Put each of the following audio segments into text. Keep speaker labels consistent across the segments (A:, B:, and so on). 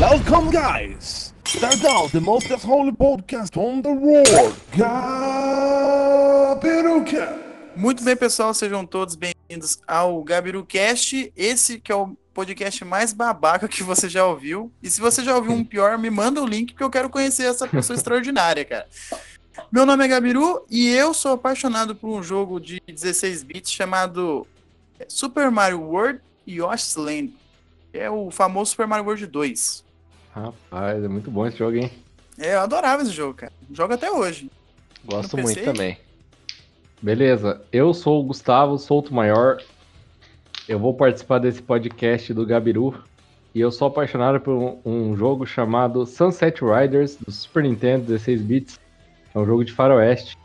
A: Welcome, guys! Start out the most holy podcast on the world, Gabiruka!
B: Muito bem, pessoal, sejam todos bem-vindos ao GabiruCast, esse que é o podcast mais babaca que você já ouviu. E se você já ouviu um pior, me manda o link, porque eu quero conhecer essa pessoa extraordinária, cara. Meu nome é Gabiru e eu sou apaixonado por um jogo de 16 bits chamado Super Mario World Yoshi's Land. É o famoso Super Mario World 2.
C: Rapaz, é muito bom esse jogo, hein?
B: É, eu adorava esse jogo, cara. Jogo até hoje.
D: Gosto
B: No
D: muito
B: PC?
D: também.
C: Beleza, eu sou o Gustavo Souto Maior. Eu vou participar desse podcast do Gabiru. E eu sou apaixonado por um, um jogo chamado Sunset Riders, do Super Nintendo 16 bits. É um jogo de faroeste.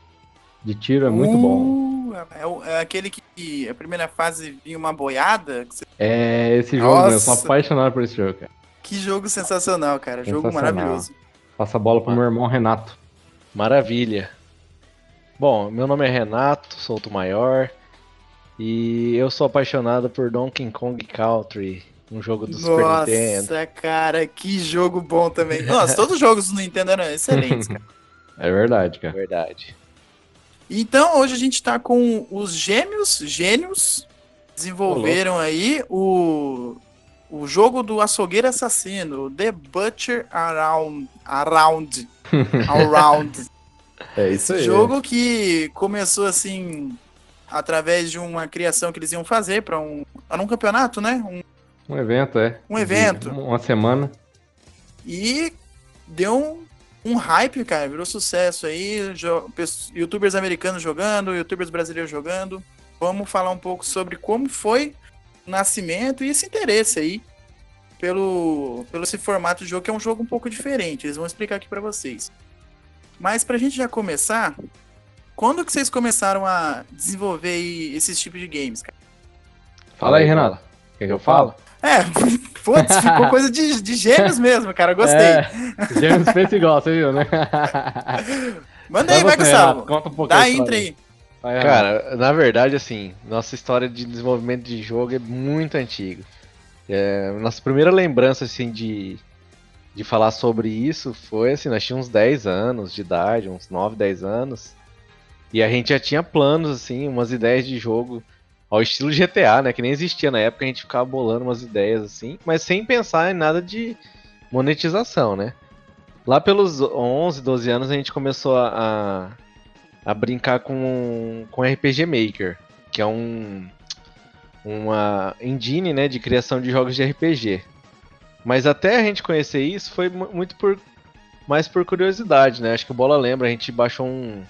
C: De tiro, é muito bom.
B: Uh, É, o- é aquele que a primeira fase vinha uma boiada. você-
C: É esse jogo, né? eu sou
B: Nossa.
C: apaixonado por esse jogo, cara.
B: Que jogo sensacional, cara. Jogo
C: Sensacional.
B: maravilhoso.
C: Passa a bola pro meu irmão Renato.
D: Maravilha. Bom, meu nome é Renato, sou o maior. E eu sou apaixonado por Donkey Kong Country, um jogo do Super Nintendo.
B: Nossa, cara, que jogo bom também. Nossa, todos os jogos do Nintendo eram excelentes, cara.
C: É verdade,
D: É
C: cara.
D: verdade.
B: Então, hoje a gente tá com os gêmeos, gênios, desenvolveram aí o, o jogo do açougueiro assassino, The Butcher Around. Around. Around.
C: É isso aí.
B: Jogo que começou assim através de uma criação que eles iam fazer para um, era um campeonato, né? Um-
C: Um evento, é.
B: Um evento.
C: De Uma semana.
B: e deu um, um hype, cara, virou sucesso aí, youtubers americanos jogando, youtubers brasileiros jogando. Vamos falar um pouco sobre como foi nascimento e esse interesse aí pelo, pelo esse formato de jogo, que é um jogo um pouco diferente. Eles vão explicar aqui pra vocês. Mas pra gente já começar, quando que vocês começaram a desenvolver aí esses tipos de games, cara?
C: Fala aí, Renato. Quer que eu falo?
B: É, putz, ficou coisa de, de gêmeos mesmo, cara, gostei.
C: É, Gêmeos fez igual, você viu, né?
B: Manda aí, vai, Gustavo.
C: Renato, conta um pouco
B: Dá
C: a
B: a intro aí.
C: Vai.
D: Cara, na verdade, assim, nossa história de desenvolvimento de jogo é muito antiga. É, nossa primeira lembrança, assim, de, de falar sobre isso foi, assim, nós tínhamos uns 10 anos de idade, uns 9, 10 anos. E a gente já tinha planos, assim, umas ideias de jogo ao estilo GTA, né? Que nem existia na época, a gente ficava bolando umas ideias, assim, mas sem pensar em nada de monetização, né? Lá pelos 11, 12 anos a gente começou a, a, brincar com, com RPG Maker, que é um uma engine, né, de criação de jogos de RPG. Mas até a gente conhecer isso foi mu- muito por mais por curiosidade, né? Acho que o Bola lembra, a gente baixou um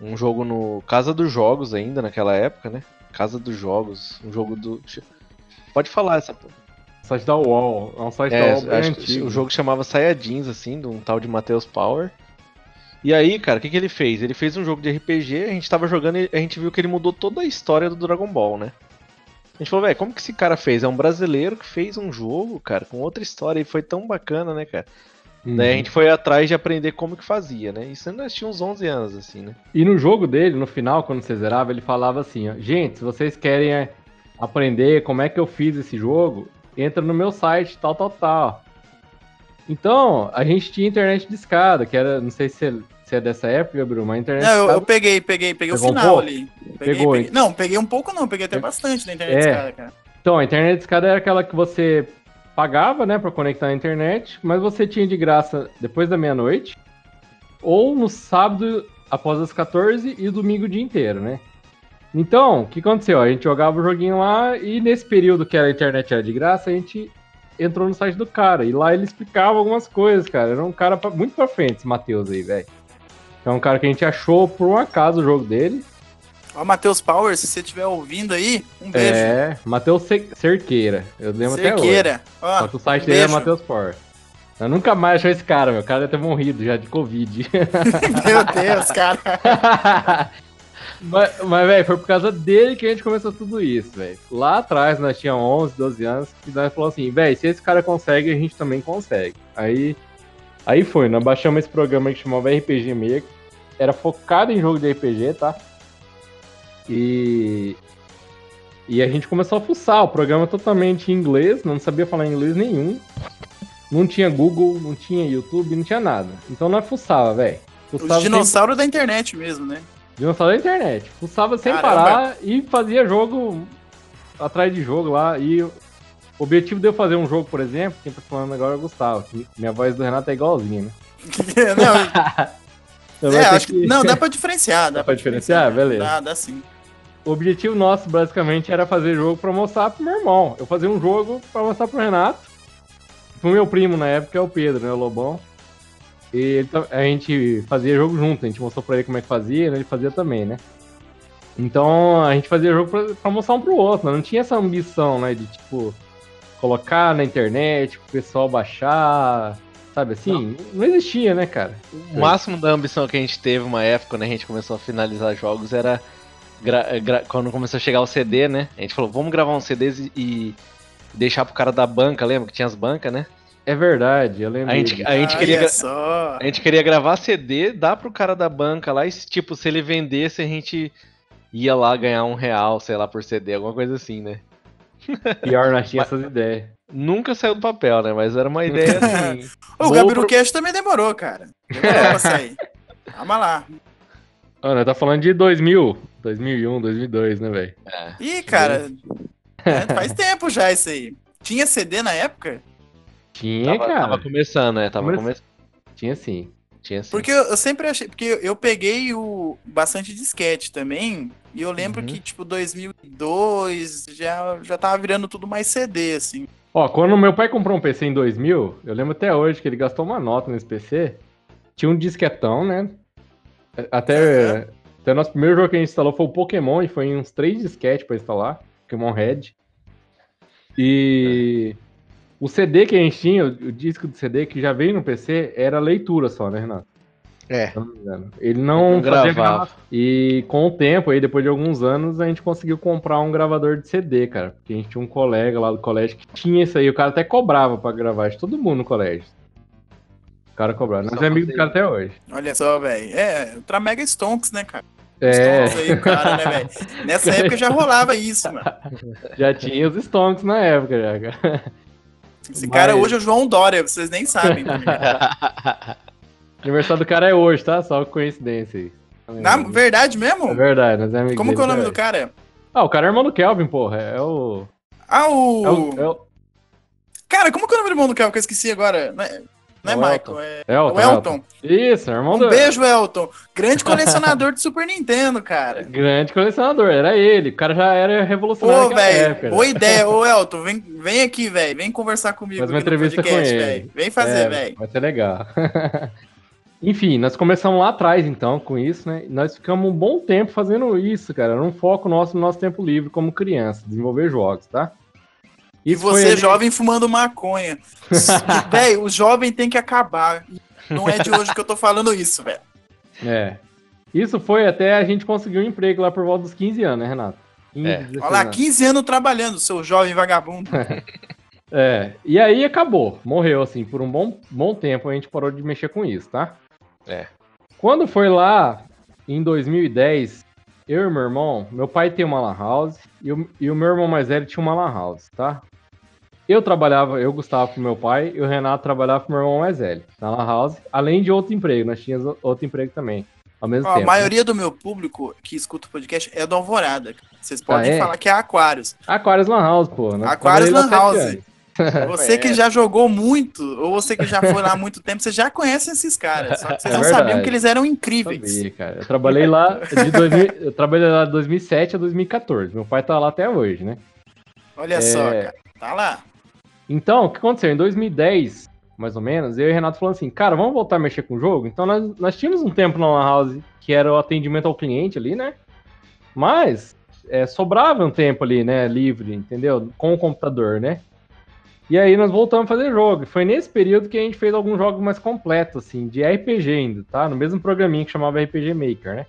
D: um jogo no Casa dos Jogos ainda naquela época, né? Casa dos Jogos, um jogo do Pode falar essa
C: Site da UOL. É um site
D: é,
C: da UOL bem
D: acho que
C: antigo.
D: o jogo chamava Saiyajins, assim, de um tal de Matheus Power. E aí, cara, o que, que ele fez? Ele fez um jogo de RPG, a gente tava jogando e a gente viu que ele mudou toda a história do Dragon Ball, né? A gente falou, velho, como que esse cara fez? É um brasileiro que fez um jogo, cara, com outra história e foi tão bacana, né, cara?
C: Uhum.
D: Daí a gente foi atrás de aprender como que fazia, né? Isso nós tínhamos uns 11 anos, assim, né?
C: E no jogo dele, no final, quando você zerava, ele falava assim, ó, gente, se vocês querem é, aprender como é que eu fiz esse jogo, entra no meu site, tal, tal, tal. Então, a gente tinha internet de escada, que era, não sei se é, se é dessa época, Gabriel, mas a internet
B: Não,
C: de
B: eu,
C: escada...
B: eu peguei, peguei, peguei o
C: Pegou um
B: final
C: pouco?
B: ali. Peguei,
C: Pegou,
B: peguei. Não, peguei um pouco não, peguei até bastante na internet
C: É.
B: desse cara, cara.
C: Então, a internet de escada era aquela que você pagava, né, pra conectar na internet, mas você tinha de graça depois da meia-noite, ou no sábado após as 14 e domingo o dia inteiro, né? Então, o que aconteceu? A gente jogava o joguinho lá e nesse período que a internet era de graça, a gente entrou no site do cara. E lá ele explicava algumas coisas, cara. Era um cara pra- muito pra frente, esse Matheus aí, velho. É um cara que a gente achou por um acaso o jogo dele.
B: Ó, Matheus Power, se você estiver ouvindo aí, um beijo.
C: É, Matheus Ce- Cerqueira. Eu lembro até hoje.
B: Cerqueira.
C: Só que o site
B: um
C: dele é
B: beijo.
C: Matheus Power. Eu nunca mais achei esse cara, meu. O cara deve ter morrido já de Covid.
B: Meu Deus, cara.
C: mas, mas velho, foi por causa dele que a gente começou tudo isso, velho. Lá atrás, nós tínhamos 11, 12 anos, e nós falamos assim, velho, se esse cara consegue, a gente também consegue. Aí, aí foi, nós baixamos esse programa que chamava RPG Maker. Era focado em jogo de RPG, tá? E... E a gente começou a fuçar, o programa totalmente em inglês, não sabia falar inglês nenhum. não tinha Google, não tinha YouTube, não tinha nada. Então nós fuçava, velho.
B: Os dinossauros da internet mesmo, né?
C: Dinossauro da internet. Fuçava sem
B: Caramba.
C: parar e fazia jogo atrás de jogo lá. E o objetivo de eu fazer um jogo, por exemplo, quem tá falando agora é o Gustavo. que Minha voz do Renato é igualzinha, né?
B: não,
C: Então
B: é, acho que, não, dá pra diferenciar. Dá,
C: Dá pra diferenciar? Beleza.
B: Dá, dá sim.
C: O objetivo nosso, basicamente, era fazer jogo pra mostrar pro meu irmão. Eu fazia um jogo pra mostrar pro Renato. Pro meu primo na época, é o Pedro, né? O Lobão. E ta- a gente fazia jogo junto. A gente mostrou pra ele como é que fazia, né? Ele fazia também, né? Então a gente fazia jogo pra, pra mostrar um pro outro. né? Não tinha essa ambição, né? De tipo, colocar na internet, pro pessoal baixar. Sabe assim? Não, existia, né, cara?
D: O máximo da ambição que a gente teve uma época, quando a gente começou a finalizar jogos, era quando começou a chegar o CD, né? A gente falou, vamos gravar CDs e, e deixar pro cara da banca, lembra que tinha as bancas, né?
C: É verdade, eu lembro.
D: A gente, a gente
B: Olha
D: queria,
B: só.
D: a gente queria gravar CD, dar pro cara da banca lá e, tipo, se ele vendesse, a gente ia lá ganhar um real, sei lá, por CD, alguma coisa assim, né?
C: Pior, nós tinha essas ideias.
D: Nunca saiu do papel, né? Mas era uma ideia assim.
B: O Gabiru
D: pro-
B: Cash também demorou, cara. Demorou pra sair. Calma lá.
C: Ana, tá falando de 2000, 2001, 2002, né, velho?
D: é.
B: Ih, cara. é, faz tempo já isso aí. Tinha CD na época?
C: Tinha,
D: Tava,
C: cara.
D: tava começando, né? Tava
C: Come-
D: começando.
C: Tinha sim.
D: Tinha sim.
B: Porque eu, sempre achei. Porque eu, peguei o bastante disquete também. E eu lembro
D: Uhum.
B: que, tipo, 2002 já, já tava virando tudo mais CD, assim.
C: Ó, quando meu pai comprou um PC em 2000, eu lembro até hoje que ele gastou uma nota nesse PC. Tinha um disquetão, né? Até,
B: Aham.
C: até o nosso primeiro jogo que a gente instalou foi o Pokémon, e foi em uns três disquetes pra instalar. Pokémon Red. E o CD que a gente tinha, o, disco do CD que já veio no PC, era leitura só, né, Renato?
D: É.
C: Não. Ele não,
D: Não
C: fazia
D: gravava.
C: grava- E com o tempo, aí depois de alguns anos, a gente conseguiu comprar um gravador de CD, cara. Porque a gente tinha um colega lá do colégio que tinha isso aí. O cara até cobrava pra gravar, de todo mundo no colégio. O cara cobrava. Nós é amigo do cara até hoje.
B: Olha só, velho. É, Ultra Mega Stonks, né, cara?
C: É,
B: Stonks aí, o cara, né, velho? Nessa época já rolava isso, mano.
C: já tinha os Stonks na época, já, cara.
B: Esse cara
C: Mas-
B: hoje é o João Dória, vocês nem sabem.
C: Aniversário do cara é hoje, tá? Só coincidência aí.
B: Na verdade mesmo?
C: É verdade, nós é amigo
B: Como que é o nome
C: até
B: do cara?
C: Ah, o cara é irmão do Kelvin, porra. É o.
B: Ah, o...
C: É o, é o
B: Cara, como que é o nome do irmão do cara que eu esqueci agora? Não é, é
D: É
B: Michael,
D: Elton.
B: é
C: Elton.
B: o Elton.
C: Isso, é irmão
B: Um
C: do.
B: beijo, Elton. Grande colecionador de Super Nintendo, cara.
C: Grande colecionador, era ele. O cara já era revolucionário
B: Ô, velho,
C: época,
B: boa ideia. Ô, Elton, vem, vem aqui, velho. Vem conversar comigo
C: Faz uma entrevista com
B: podcast,
C: ele.
B: velho. Vem fazer,
C: É,
B: velho.
C: Vai ser legal. Enfim, nós começamos lá atrás, então, com isso, né? Nós ficamos um bom tempo fazendo isso, cara. Era um foco nosso no nosso tempo livre como criança, desenvolver jogos, tá?
B: E
C: Isso foi
B: você,
C: ali-
B: jovem, fumando maconha. velho, o jovem tem que acabar. Não é de hoje que eu tô falando isso, velho.
C: É. Isso foi até a gente conseguir um emprego lá por volta dos 15 anos, né, Renato? 15,
D: É.
C: 16
B: Olha lá,
C: anos.
B: 15 anos trabalhando, seu jovem vagabundo.
C: É, e aí acabou, morreu assim, por um bom, bom tempo a gente parou de mexer com isso, tá?
D: É.
C: Quando foi lá em 2010, eu e meu irmão, meu pai tem uma lan house e o, e o meu irmão mais velho tinha uma lan house, tá? Eu trabalhava, eu gostava pro meu pai e o Renato trabalhava pro meu irmão mais velho na lan house, além de outro emprego, nós tínhamos outro emprego também, ao mesmo
B: Ó, a
C: tempo.
B: maioria do meu público que escuta o podcast é do Alvorada. Vocês podem
C: Ah, é?
B: falar que é Aquários.
C: Aquários Lan House, pô. nós
B: Aquários Lan House. Você que já jogou muito, ou você que já foi lá há muito tempo, você já conhece esses caras. Só que vocês
C: É
B: não
C: verdade.
B: sabiam que eles eram incríveis.
C: Sabia, cara. Eu trabalhei lá de 2000, eu trabalhei lá de 2007 a 2014. Meu pai tá lá até hoje, né?
B: Olha só,
C: É.
B: cara. Tá lá.
C: Então, o que aconteceu? Em 2010, mais ou menos, eu e o Renato falando assim, cara, vamos voltar a mexer com o jogo? Então nós, nós tínhamos um tempo na Lan House que era o atendimento ao cliente ali, né? Mas é, sobrava um tempo ali, né? Livre, entendeu? Com o computador, né? E aí nós voltamos a fazer jogo. Foi nesse período que a gente fez alguns jogos mais completos, assim, de RPG ainda, tá? No mesmo programinha que chamava RPG Maker, né?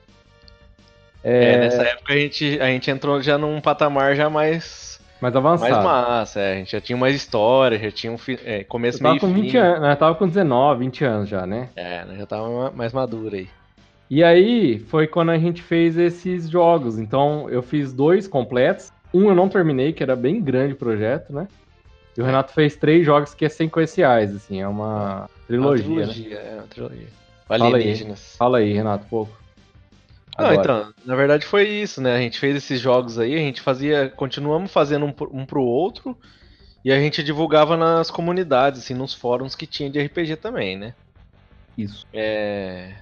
D: É, nessa época a gente, a gente entrou já num patamar já mais,
C: Mais
D: mais
C: avançado.
D: massa, é, a gente já tinha mais história, já tinha um é,
C: Eu
D: começo,
C: tava
D: meio
C: com
D: e
C: 20
D: fim.
C: anos, né? Eu tava com 19, 20 anos já, né?
D: É, né, já tava ma- mais maduro aí.
C: E aí foi quando a gente fez esses jogos. Então eu fiz dois completos. Um eu não terminei, que era bem grande o projeto, né? E o Renato fez três jogos que é sequenciais, assim, é uma trilogia,
D: Uma
C: né?
D: trilogia, é uma trilogia.
C: Fala aí.
D: Alienígenas.
C: Fala aí, Renato, pouco.
D: Não,
C: Agora.
D: então, na verdade foi isso, né? A gente fez esses jogos aí, a gente fazia, continuamos fazendo um, pro- um pro outro, e a gente divulgava nas comunidades, assim, nos fóruns que tinha de RPG também, né?
C: Isso.
D: É...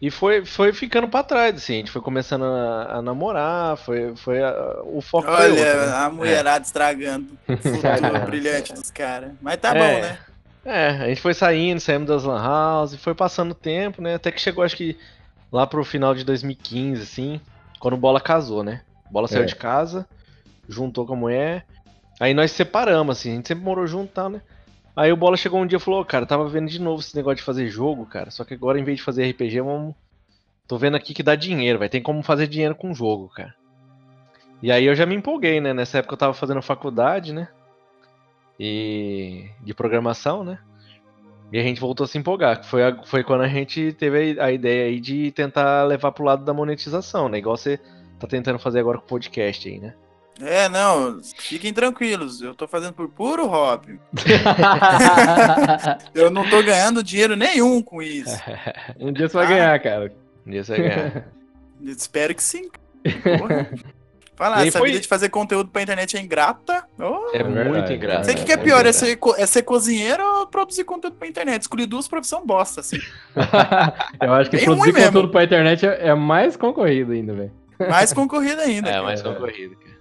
D: E foi, foi ficando pra trás, assim, a gente foi começando a, a namorar, foi, foi a- o foco foi outro,
B: Olha,
D: né?
B: a mulherada estragando o futuro brilhante dos caras. Mas tá
D: É.
B: bom, né?
D: É, a gente foi saindo, saímos das lan house, foi passando o tempo, né? Até que chegou, acho que lá pro final de 2015, assim, quando o Bola casou, né? O Bola saiu
C: É.
D: de casa, juntou com a mulher, aí nós separamos, assim, a gente sempre morou junto e tal, né? Aí o Bola chegou um dia e falou, "Ô, cara, tava vendo de novo esse negócio de fazer jogo, cara, só que agora em vez de fazer RPG, vamos... Tô vendo aqui que dá dinheiro, vai ter como fazer dinheiro com jogo, cara. E aí eu já me empolguei, né? Nessa época eu tava fazendo faculdade, né? E de programação, né? E a gente voltou a se empolgar. que Foi, a- foi quando a gente teve a, a ideia aí de tentar levar pro lado da monetização, né? Igual você tá tentando fazer agora com o podcast aí, né?
B: É, não, fiquem tranquilos. Eu tô fazendo por puro hobby. Eu não tô ganhando dinheiro nenhum com isso.
C: um dia você vai ganhar, cara.
D: Um dia você vai ganhar.
B: Espero que sim. Porra. Fala,
D: aí
B: essa
D: foi-
B: vida de fazer conteúdo pra internet é ingrata. Oh.
D: É,
C: É
D: muito
C: verdade,
D: engraçado.
B: Sei o que, que é pior, é ser, é ser cozinheiro ou produzir conteúdo pra internet? Escolhi duas profissões bosta, assim.
C: Eu acho que
B: Bem
C: produzir
B: ruim mesmo.
C: conteúdo pra internet é, é mais concorrido ainda, velho.
B: Mais concorrida ainda.
D: É,
B: cara.
D: mais concorrido, cara.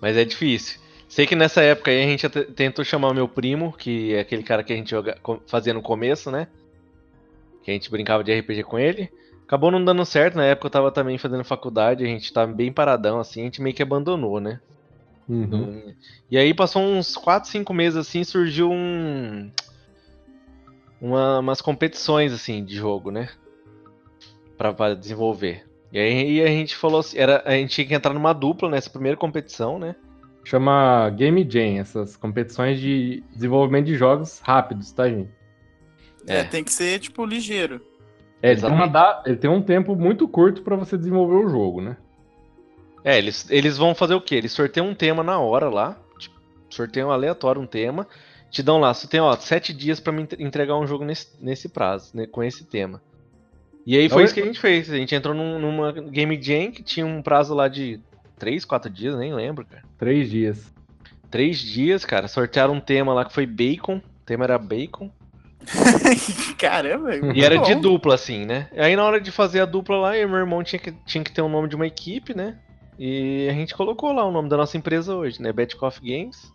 D: Mas é difícil. Sei que nessa época aí a gente tentou chamar o meu primo, que é aquele cara que a gente joga, fazia no começo, né? Que a gente brincava de RPG com ele. Acabou não dando certo, na época eu tava também fazendo faculdade, a gente tava bem paradão, assim, a gente meio que abandonou, né?
C: Uhum.
D: E aí passou uns 4, 5 meses assim, surgiu um. uma- umas competições assim de jogo, né? Pra, pra desenvolver. E aí a gente falou assim, era, a gente tinha que entrar numa dupla nessa primeira competição, né?
C: Chama Game Jam, essas competições de desenvolvimento de jogos rápidos, tá, gente?
B: É,
D: É.
B: tem que ser, tipo, ligeiro.
C: É, ele tem, uma da- ele tem um tempo muito curto pra você desenvolver o jogo, né?
D: É, eles, eles vão fazer o quê? Eles sorteiam um tema na hora lá. Tipo, sorteiam aleatório um tema. Te dão lá, você tem, ó, sete dias pra me entre- entregar um jogo nesse, nesse prazo, né, com esse tema. E aí foi
C: Oi?
D: isso que a gente fez. A gente entrou num- numa Game Jam que tinha um prazo lá de três, quatro dias, nem lembro, cara.
C: Três dias.
D: Três dias, cara. Sortearam um tema lá que foi bacon. O tema era bacon.
B: Caramba,
C: Uhum.
D: E era
B: muito
D: de
B: bom.
D: dupla, assim, né? Aí na hora de fazer a dupla lá, eu e meu irmão tinha que, tinha que ter o nome de uma equipe, né? E a gente colocou lá o nome da nossa empresa hoje, né? Betcoff Games.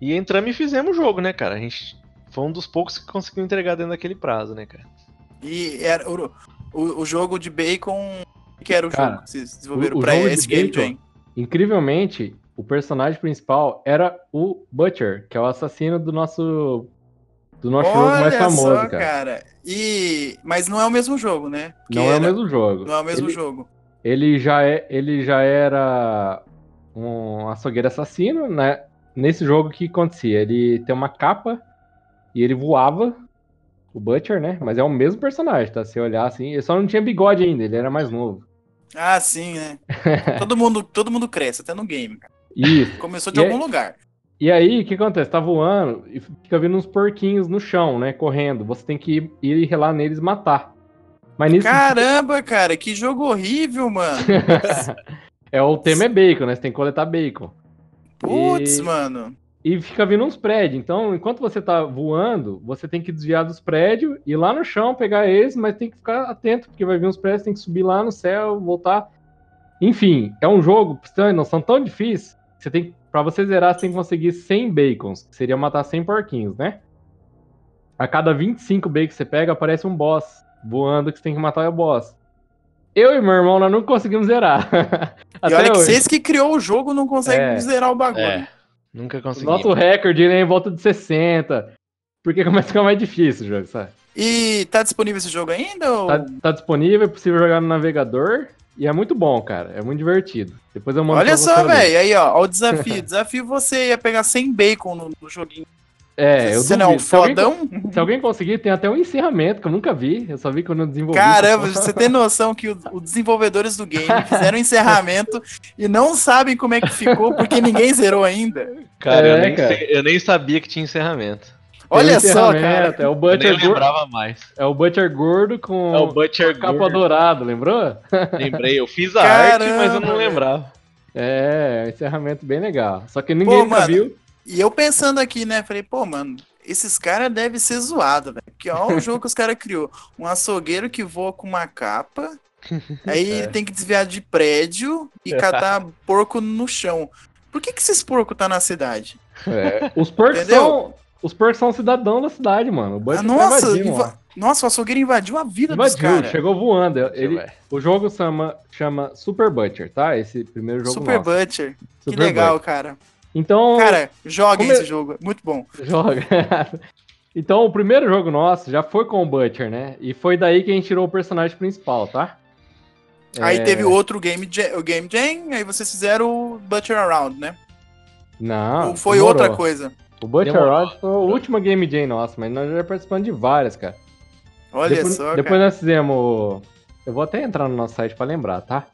D: E entramos e fizemos o jogo, né, cara? A gente foi um dos poucos que conseguiu entregar dentro daquele prazo, né, cara?
B: E era o, o, o jogo de bacon. O que era o
C: Cara,
B: jogo que vocês desenvolveram
C: o- o
B: pra
C: jogo de
B: esse Game Jam?
C: Incrivelmente, o personagem principal era o Butcher, que é o assassino do nosso do nosso jogo mais
B: Olha
C: famoso,
B: só,
C: cara.
B: cara. E... Mas não é o mesmo jogo, né?
C: Não é o
B: era-
C: mesmo jogo.
B: Não é o mesmo
C: ele,
B: jogo.
C: ele já é, ele já era um açougueiro assassino, né? Nesse jogo o que acontecia? Ele tem uma capa e ele voava, o Butcher, né? Mas é o mesmo personagem, tá? Se olhar assim, ele só não tinha bigode ainda, ele era mais novo.
B: Ah, sim, né? todo, mundo, todo mundo cresce, até no game. cara.
C: Isso.
B: Começou de
C: E
B: algum
C: é-
B: lugar.
C: E aí, o que acontece? Tá voando e fica vindo uns porquinhos no chão, né? Correndo. Você tem que ir, ir relar neles matar. Mas nisso.
B: Caramba, cara, que jogo horrível, mano.
C: é o tema é bacon, né? Você tem que coletar bacon.
B: Putz,
C: E-
B: mano.
C: E fica vindo uns prédios. Então, enquanto você tá voando, você tem que desviar dos prédios, ir lá no chão, pegar eles, mas tem que ficar atento, porque vai vir uns prédios, tem que subir lá no céu, voltar. Enfim, é um jogo, pra você ter uma noção tão difícil, que você tem, pra você zerar, você tem que conseguir 100 bacons, que seria matar 100 porquinhos, né? A cada 25 bacons que você pega, aparece um boss voando que você tem que matar o boss. Eu e meu irmão, nós não conseguimos zerar.
B: E
C: Até
B: olha que
C: hoje.
B: vocês que criou o jogo não conseguem
C: É.
B: zerar o bagulho.
D: É. Nunca consegui.
C: Nosso recorde ele é em volta de 60. Porque começa a ficar mais difícil o jogo, sabe?
B: E tá disponível esse jogo ainda? Ou...
C: Tá, tá disponível, é possível jogar no navegador. E é muito bom, cara. É muito divertido. Depois eu mando
B: Olha só, velho. Aí, ó, ó o desafio. desafio você ia pegar 100 bacon no, no joguinho.
C: É, eu
B: Você não é um.
C: Se alguém,
B: fodão?
C: se alguém conseguir, tem até um encerramento que eu nunca vi. Eu só vi quando eu desenvolvi.
B: Caramba, você tem noção que os desenvolvedores do game fizeram encerramento e não sabem como é que ficou porque ninguém zerou ainda.
D: Cara, eu,
C: É,
D: nem
C: cara.
D: sei- eu nem sabia que tinha encerramento.
B: Olha só, cara.
C: É o Butcher, gordo,
D: lembrava mais.
C: é o Butcher gordo com
D: É o Butcher
C: capa
D: Gordo.
C: dourado, lembrou?
D: Lembrei, eu fiz a
B: Caramba,
D: arte, mas eu não lembrava.
C: É, encerramento bem legal. Só que ninguém nunca
B: mano,
C: viu.
B: E eu pensando aqui, né? Falei, pô, mano, esses caras devem ser zoados, velho. Porque olha o jogo que os caras criou. Um açougueiro que voa com uma capa. Aí
C: É.
B: tem que desviar de prédio e catar porco no chão. Por que, que esses porcos tá na cidade?
C: É, Os porcos
B: Entendeu?
C: são. Os porcos são cidadão da cidade, mano. O Butcher
B: Ah, nossa,
C: invadindo,
B: inva- nossa, o açougueiro invadiu a vida dos
C: Invadiu,
B: caras.
C: chegou voando. Ele, o jogo chama, chama Super Butcher, tá? Esse primeiro jogo
B: Super
C: nosso.
B: Butcher. Que
C: Super
B: legal,
C: Butcher.
B: cara.
C: Então,
B: Cara, joguem
C: como é-
B: esse jogo. Muito bom.
C: joga. então, o primeiro jogo nosso já foi com o Butcher, né? E foi daí que a gente tirou o personagem principal, tá?
B: Aí
C: É,
B: teve o outro Game Jam, o Game Jam, aí vocês fizeram o Butcher Around, né?
C: Não.
B: Ou foi
C: demorou.
B: outra coisa?
C: O Butcher. Rod foi a última Game Jam nossa, mas nós já participamos de várias, cara.
B: Olha
C: depois,
B: só,
C: Depois
B: cara.
C: nós fizemos. Eu vou até entrar no nosso site pra lembrar, tá?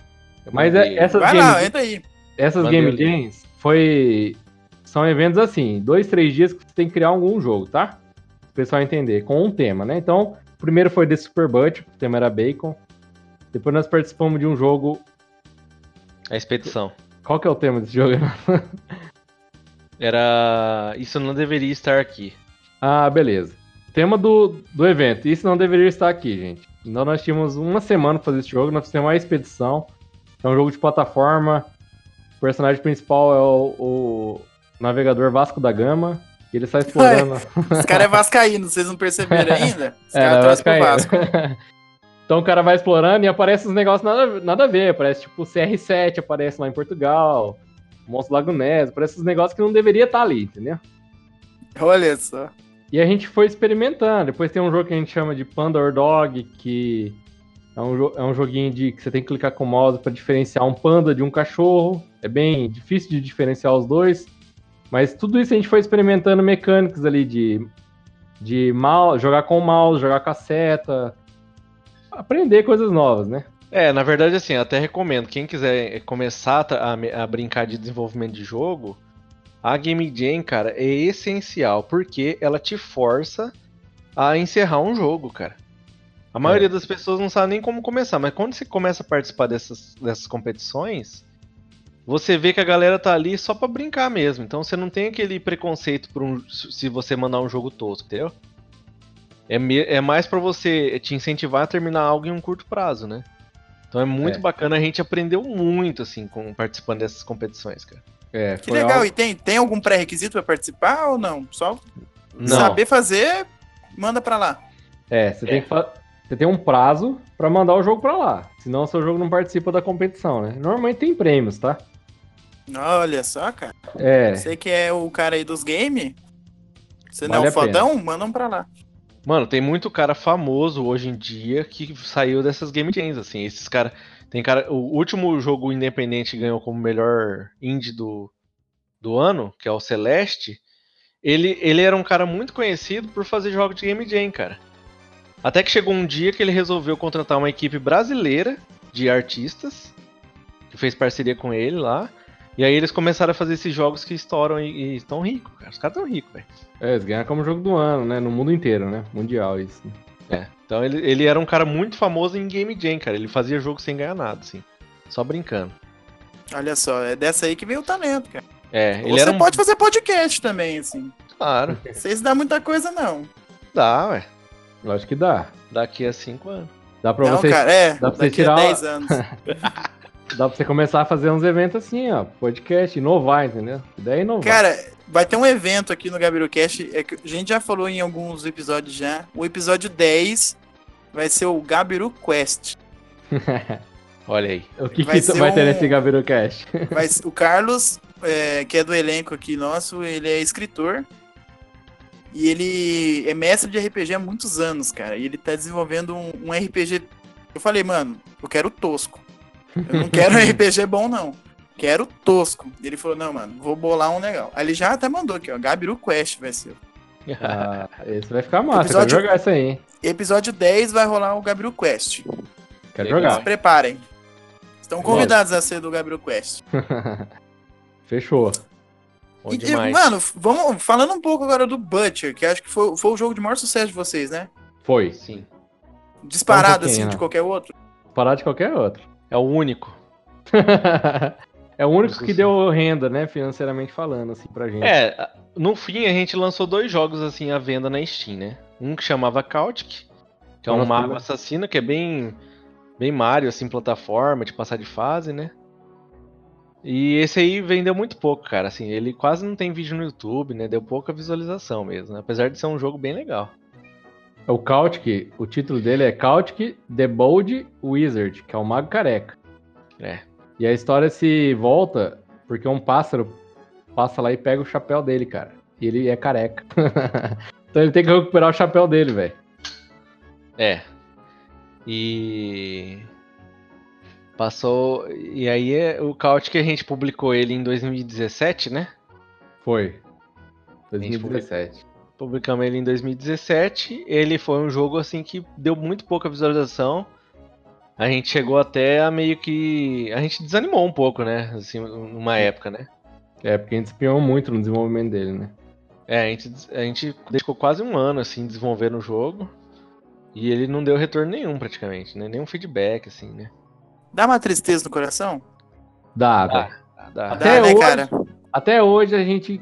C: Mas é- essas
B: Vai
C: Game
B: lá, entra aí.
C: Essas
D: Mandei
C: Game
D: o.
C: Jams foi. São eventos assim, dois, três dias que você tem que criar algum jogo, tá? O pessoal entender, com um tema, né? Então, o primeiro foi The Super Butcher, o tema era Bacon. Depois nós participamos de um jogo.
D: A expedição.
C: Qual que é o tema desse jogo?
D: Era. Isso não deveria estar aqui.
C: ah, beleza. Tema do, do evento. Isso não deveria estar aqui, gente. Então nós tínhamos uma semana pra fazer esse jogo, nós fizemos uma expedição. É um jogo de plataforma. O personagem principal é o, o navegador Vasco da Gama. E ele sai explorando.
B: Esse cara é vascaíno, vocês não perceberam ainda? Esse
C: É,
B: cara
C: não,
B: trouxe pro
C: Vascaíno.
B: Vasco.
C: então o cara vai explorando e aparece uns negócios nada, nada a ver. Aparece tipo CR7, aparece lá em Portugal. Monstro Lago Ness, aparece uns negócios que não deveria estar ali, entendeu?
B: Olha só.
C: E a gente foi experimentando. Depois tem um jogo que a gente chama de Panda or Dog, que é um, é um joguinho de que você tem que clicar com o mouse para diferenciar um panda de um cachorro. É bem difícil de diferenciar os dois. Mas tudo isso a gente foi experimentando mecânicas ali de, de mouse, jogar com o mouse, jogar com a seta. Aprender coisas novas, né?
D: É, na verdade, assim, até recomendo. Quem quiser começar a a, brincar de desenvolvimento de jogo, a Game Jam, cara, é essencial, porque ela te força a encerrar um jogo, cara. A maioria das pessoas não sabe nem como começar, mas quando você começa a participar dessas, dessas competições, você vê que a galera tá ali só pra brincar mesmo. Então você não tem aquele preconceito por um, se você mandar um jogo tosco, entendeu? É, me- é mais pra você te incentivar a terminar algo em um curto prazo, né? Então é muito
C: É.
D: bacana, a gente aprendeu muito, assim, com, participando dessas competições, cara.
C: É,
B: Que legal.
C: algo-
B: E tem, tem algum pré-requisito pra participar ou não? Só
D: Não.
B: saber fazer, manda pra lá.
C: É, você tem que fa- Você tem um prazo pra mandar o jogo pra lá. Senão o seu jogo não participa da competição, né? Normalmente tem prêmios, tá?
B: Olha só, cara.
C: É.
B: Você que é o cara aí dos games, você
C: Vale
B: não é o fodão, manda um pra lá.
D: Mano, tem muito cara famoso hoje em dia que saiu dessas game jams, assim. Esses caras. Tem cara. O último jogo independente ganhou como melhor indie do, do ano, que é o Celeste. Ele, ele era um cara muito conhecido por fazer jogos de game jam, cara. Até que chegou um dia que ele resolveu contratar uma equipe brasileira de artistas, que fez parceria com ele lá. E aí eles começaram a fazer esses jogos que estouram e, estão ricos, cara. Os caras estão ricos, velho.
C: É, eles ganharam como jogo do ano, né? No mundo inteiro, né? Mundial, isso.
D: É. Então ele, ele era um cara muito famoso em Game Jam, cara. Ele fazia jogo sem ganhar nada, assim. Só brincando.
B: Olha só, é dessa aí que veio o talento, cara.
D: É,
B: Ou
D: ele
B: você
D: era um.
B: pode fazer podcast também, assim.
D: Claro,
B: Vocês dão muita coisa, não.
D: dá, ué.
C: Lógico que dá.
D: Daqui a cinco anos.
C: Dá pra,
B: não,
C: você,
B: cara, é.
C: dá pra você
B: daqui
C: tirar
B: a
C: uma-
B: 10 anos.
C: dá pra você começar a fazer uns eventos assim, ó. Podcast, inovar, entendeu? Ideia é inovar.
B: Cara, vai ter um evento aqui no GabiruCast, é que a gente já falou em alguns episódios já. O episódio 10 vai ser o Gabiru Quest.
D: Olha aí.
C: o que,
B: vai
C: que vai ter
B: um-
C: nesse Gabiru Cash?
B: Vai ser- o Carlos, é, que é do elenco aqui nosso, ele é escritor. E ele é mestre de RPG há muitos anos, cara. E ele tá desenvolvendo um, um RPG. Eu falei, mano, eu quero tosco. Eu não quero um RPG bom, não. Quero tosco. E ele falou, não, mano, vou bolar um legal. Aí ele já até mandou aqui, ó. Gabiru Quest vai ser.
C: Ah, esse vai ficar massa.
B: Episódio-
C: Quero jogar isso aí, hein?
B: Episódio 10 vai rolar o Gabriel Quest.
C: Quero
D: Legal.
B: Se
C: jogar.
B: preparem. Estão convidados a ser do Gabriel Quest.
C: Fechou.
D: Bom
B: E,
D: demais.
B: mano, vamos falando um pouco agora do Butcher, que acho que foi, foi o jogo de maior sucesso de vocês, né?
C: Foi.
D: Sim.
B: Disparado
C: pouquinho,
B: assim
C: né?
B: de qualquer outro.
C: Parar de qualquer outro.
D: É o único.
C: é o único que deu renda, né? Financeiramente falando, assim, pra gente.
D: É, no fim a gente lançou dois jogos assim à venda na Steam, né? Um que chamava Caustic, que é um mago assassino, que é bem bem Mario assim, plataforma, de passar de fase, né? E esse aí vendeu muito pouco, cara, assim, ele quase não tem vídeo no YouTube, né? Deu pouca visualização mesmo, né? apesar de ser um jogo bem legal.
C: O Kautic, o título dele é Kautic The Bold Wizard, que é o mago careca.
D: É.
C: E a história se volta porque um pássaro passa lá e pega o chapéu dele, cara. E ele é careca. então ele tem que recuperar o chapéu dele, velho.
D: É. E passou e aí é o Caustic a gente publicou ele em 2017, né?
C: Foi.
D: gente
C: 2017.
D: Publicamos ele em 2017. Ele foi um jogo assim que deu muito pouca visualização. A gente chegou até a meio que. A gente desanimou um pouco, né? Assim, numa época, né?
C: É, porque a gente espiou muito no desenvolvimento dele, né?
D: É, a gente, a gente dedicou quase um ano assim desenvolvendo o jogo. E ele não deu retorno nenhum praticamente, né? Nenhum feedback, assim, né?
B: Dá uma tristeza no coração?
C: Dá,
D: Dá.
C: velho.
D: Dá.
C: Até
B: Dá, né,
C: hoje-
B: cara?
C: Até hoje a gente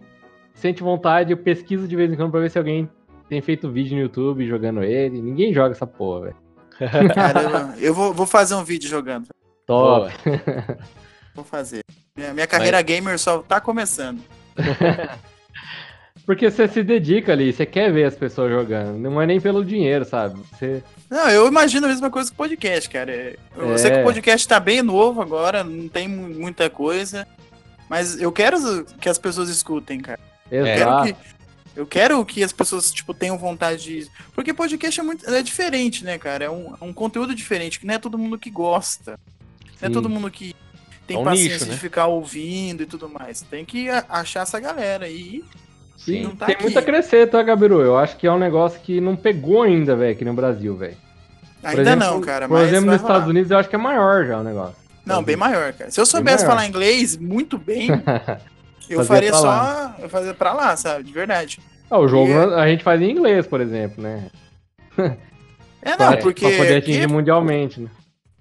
C: sente vontade, eu pesquiso de vez em quando pra ver se alguém tem feito vídeo no YouTube jogando ele. Ninguém joga essa porra, velho.
B: Caramba, eu vou, vou fazer um vídeo jogando.
C: Top.
B: Vou fazer. Minha, minha carreira gamer só tá começando.
C: Porque você se dedica ali, você quer ver as pessoas jogando. Não é nem pelo dinheiro, sabe? Você...
B: Não, eu imagino a mesma coisa com o podcast, cara. É, Eu sei que
C: É.
B: o podcast tá bem novo agora, não tem mu- muita coisa. Mas eu quero que as pessoas escutem, cara. Eu quero
C: Exato.
B: que, eu quero que as pessoas, tipo, tenham vontade de. Porque podcast é muito. É diferente, né, cara? É um, é um conteúdo diferente, que não é todo mundo que gosta. Não é
C: Sim.
B: todo mundo que tem
D: É um
B: paciência
D: nicho,
B: de
D: né?
B: ficar ouvindo e tudo mais. Tem que achar essa galera aí.
C: Sim,
B: não tá
C: tem
B: aqui.
C: muito a crescer, tá, Gabiru? Eu acho que é um negócio que não pegou ainda, velho, aqui no Brasil, velho.
B: Ainda
C: exemplo-
B: não, cara.
C: Por
B: mas
C: exemplo, nos Estados. Unidos eu acho que é maior já o negócio.
B: Não, bem maior, cara. Se eu soubesse falar inglês muito bem, eu
C: Fazia
B: faria
C: pra
B: só.
C: lá.
B: Eu fazia pra lá, sabe? De verdade.
C: Ah, o jogo
B: E-
C: a gente faz em inglês, por exemplo, né?
B: É, não,
C: pra,
B: porque.
C: pra poder
B: aqui-
C: atingir mundialmente, né?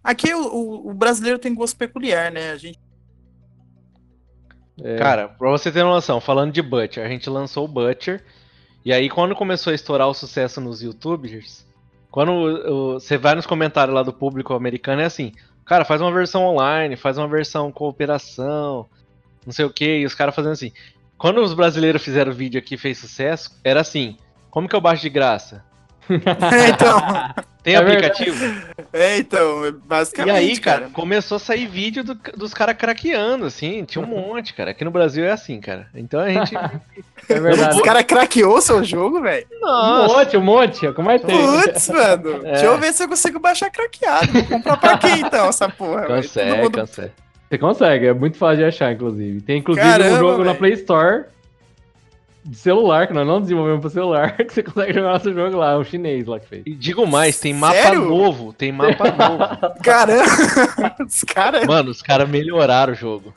B: Aqui o, o- o brasileiro tem gosto peculiar, né? A gente.
C: É,
D: Cara, pra você ter uma noção, falando de Butcher, a gente lançou o Butcher. E aí, quando começou a estourar o sucesso nos YouTubers, quando o- você vai nos comentários lá do público americano, é assim: cara, faz uma versão online, faz uma versão cooperação, não sei o que, e os caras fazendo assim. Quando os brasileiros fizeram o vídeo aqui e fez sucesso, era assim: como que eu baixo de graça?
B: É, então.
D: Tem
C: É verdade.
D: aplicativo?
B: É, então.
D: E
B: Basicamente.
D: aí, cara, começou a sair vídeo do- dos caras craqueando, assim, tinha um monte, cara. Aqui no Brasil é assim, cara. Então a gente.
C: é verdade.
B: Os caras craqueou seu jogo, velho.
C: Um monte, um monte. Como é que tem?
B: Putz, mano.
D: É.
B: Deixa eu ver se eu consigo baixar craqueado. Vou comprar pra quem então essa porra? velho?
D: Consegue,
B: Todo mundo-
D: consegue.
C: Você consegue, é muito fácil de achar, inclusive. Tem inclusive
B: Caramba,
C: um jogo na
B: velho.
C: Play Store de celular, que nós não desenvolvemos pro celular, que você consegue jogar nosso jogo lá, é um chinês lá que fez.
D: E digo mais, tem mapa
B: Sério?
D: novo, tem mapa novo.
B: Caramba! Os caras.
D: Mano, os caras melhoraram o jogo.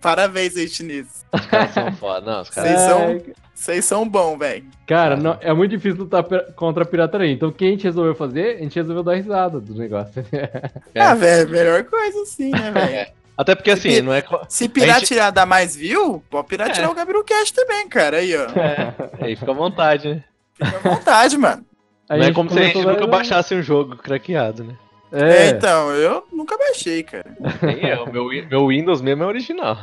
B: Parabéns aí, chinês.
D: Os caras são foda. Não, os caras.
B: Vocês são-
C: É,
B: Vocês são bons, velho.
C: Cara, não- é muito difícil lutar contra a pirataria. Então, o que a gente resolveu fazer? A gente resolveu dar risada do negócio.
D: É.
B: Ah, velho, melhor coisa assim, né, velho?
D: Até porque assim, não é.
B: Se piratear
D: gente-
B: dar mais view, pode piratear
D: É.
B: o Gabriel Cash também, cara. Aí, ó.
D: Aí fica à vontade, né?
B: Fica à vontade, mano.
C: A
D: não é como se a gente nunca
C: dar-
D: baixasse um jogo craqueado, né?
B: É,
C: É,
B: então, eu nunca baixei, cara.
D: Nem é, o meu, meu Windows mesmo é original.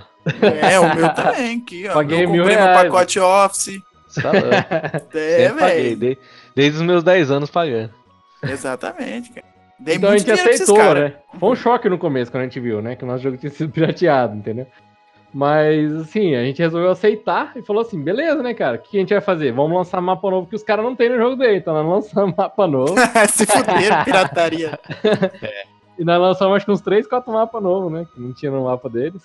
B: É, o meu também, aqui, ó.
C: Paguei
B: eu
C: mil
B: comprei meu pacote Office.
D: Você tá louco.
B: É, velho.
D: de- desde os meus 10 anos pagando.
B: Exatamente, cara. Dei
C: então a gente aceitou, né? Foi um choque no começo quando a gente viu, né? Que o nosso jogo tinha sido pirateado, entendeu? Mas, assim, a gente resolveu aceitar e falou assim: beleza, né, cara? O que a gente vai fazer? Vamos lançar mapa novo que os caras não tem no jogo dele. Então nós lançamos mapa novo.
B: Se fuderam, pirataria.
C: e nós lançamos acho que uns 3, 4 mapas novos, né? Que não tinha no mapa deles.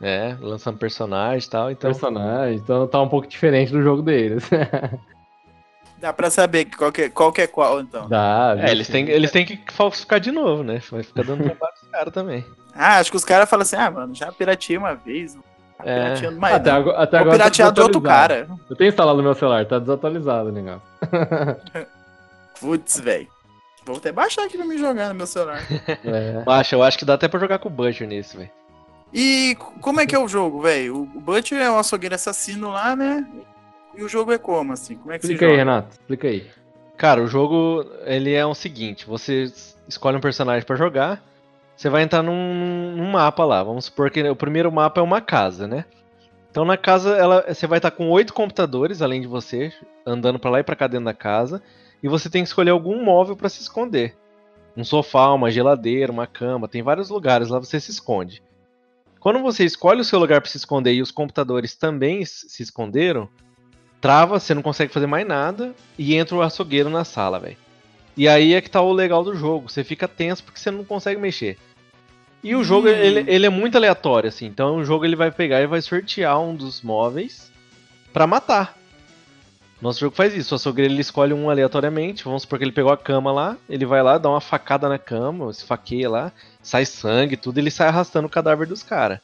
D: É, lançando personagem e tal, então.
C: Personagem, então tá um pouco diferente do jogo deles.
B: Dá pra saber que qual, que é, qual que é qual, então.
C: Dá,
D: É, eles têm, eles têm que falsificar de novo, né? Vai ficar dando trabalho pros caras também.
B: Ah, acho que os caras falam assim, ah, mano, já pirateei uma vez. Tá
D: É.
B: pirateando mais.
C: Até,
B: não.
C: agora, até agora tá
B: piratear do outro cara.
C: Eu tenho instalado no meu celular, tá desatualizado o negócio.
B: Putz, velho. Vou até baixar aqui pra me jogar no meu celular.
C: É.
D: Baixa, eu acho que dá até pra jogar com o Butcher nesse, velho.
B: E como é que é o jogo, velho? O Butcher é o açougueiro assassino lá, né? E o jogo é como, assim? Como é que
C: Explica
B: se
C: aí,
B: joga?
C: Renato. Explica aí.
D: Cara, o jogo ele é o seguinte: você escolhe um personagem pra jogar, você vai entrar num, num mapa lá. Vamos supor que o primeiro mapa é uma casa, né? Então na casa ela, você vai estar com oito computadores além de você andando pra lá e pra cá dentro da casa, e você tem que escolher algum móvel pra se esconder. Um sofá, uma geladeira, uma cama, tem vários lugares lá você se esconde. Quando você escolhe o seu lugar pra se esconder e os computadores também se esconderam, trava, você não consegue fazer mais nada e entra o açougueiro na sala, velho. E aí é que tá o legal do jogo. Você fica tenso porque você não consegue mexer. E o jogo,
B: Hum.
D: ele, ele é muito aleatório, assim. Então o jogo ele vai pegar e vai sortear um dos móveis pra matar. Nosso jogo faz isso. O açougueiro ele escolhe um aleatoriamente. Vamos supor que ele pegou a cama lá. Ele vai lá, dá uma facada na cama, esfaqueia lá, sai sangue, tudo. Ele sai arrastando o cadáver dos caras.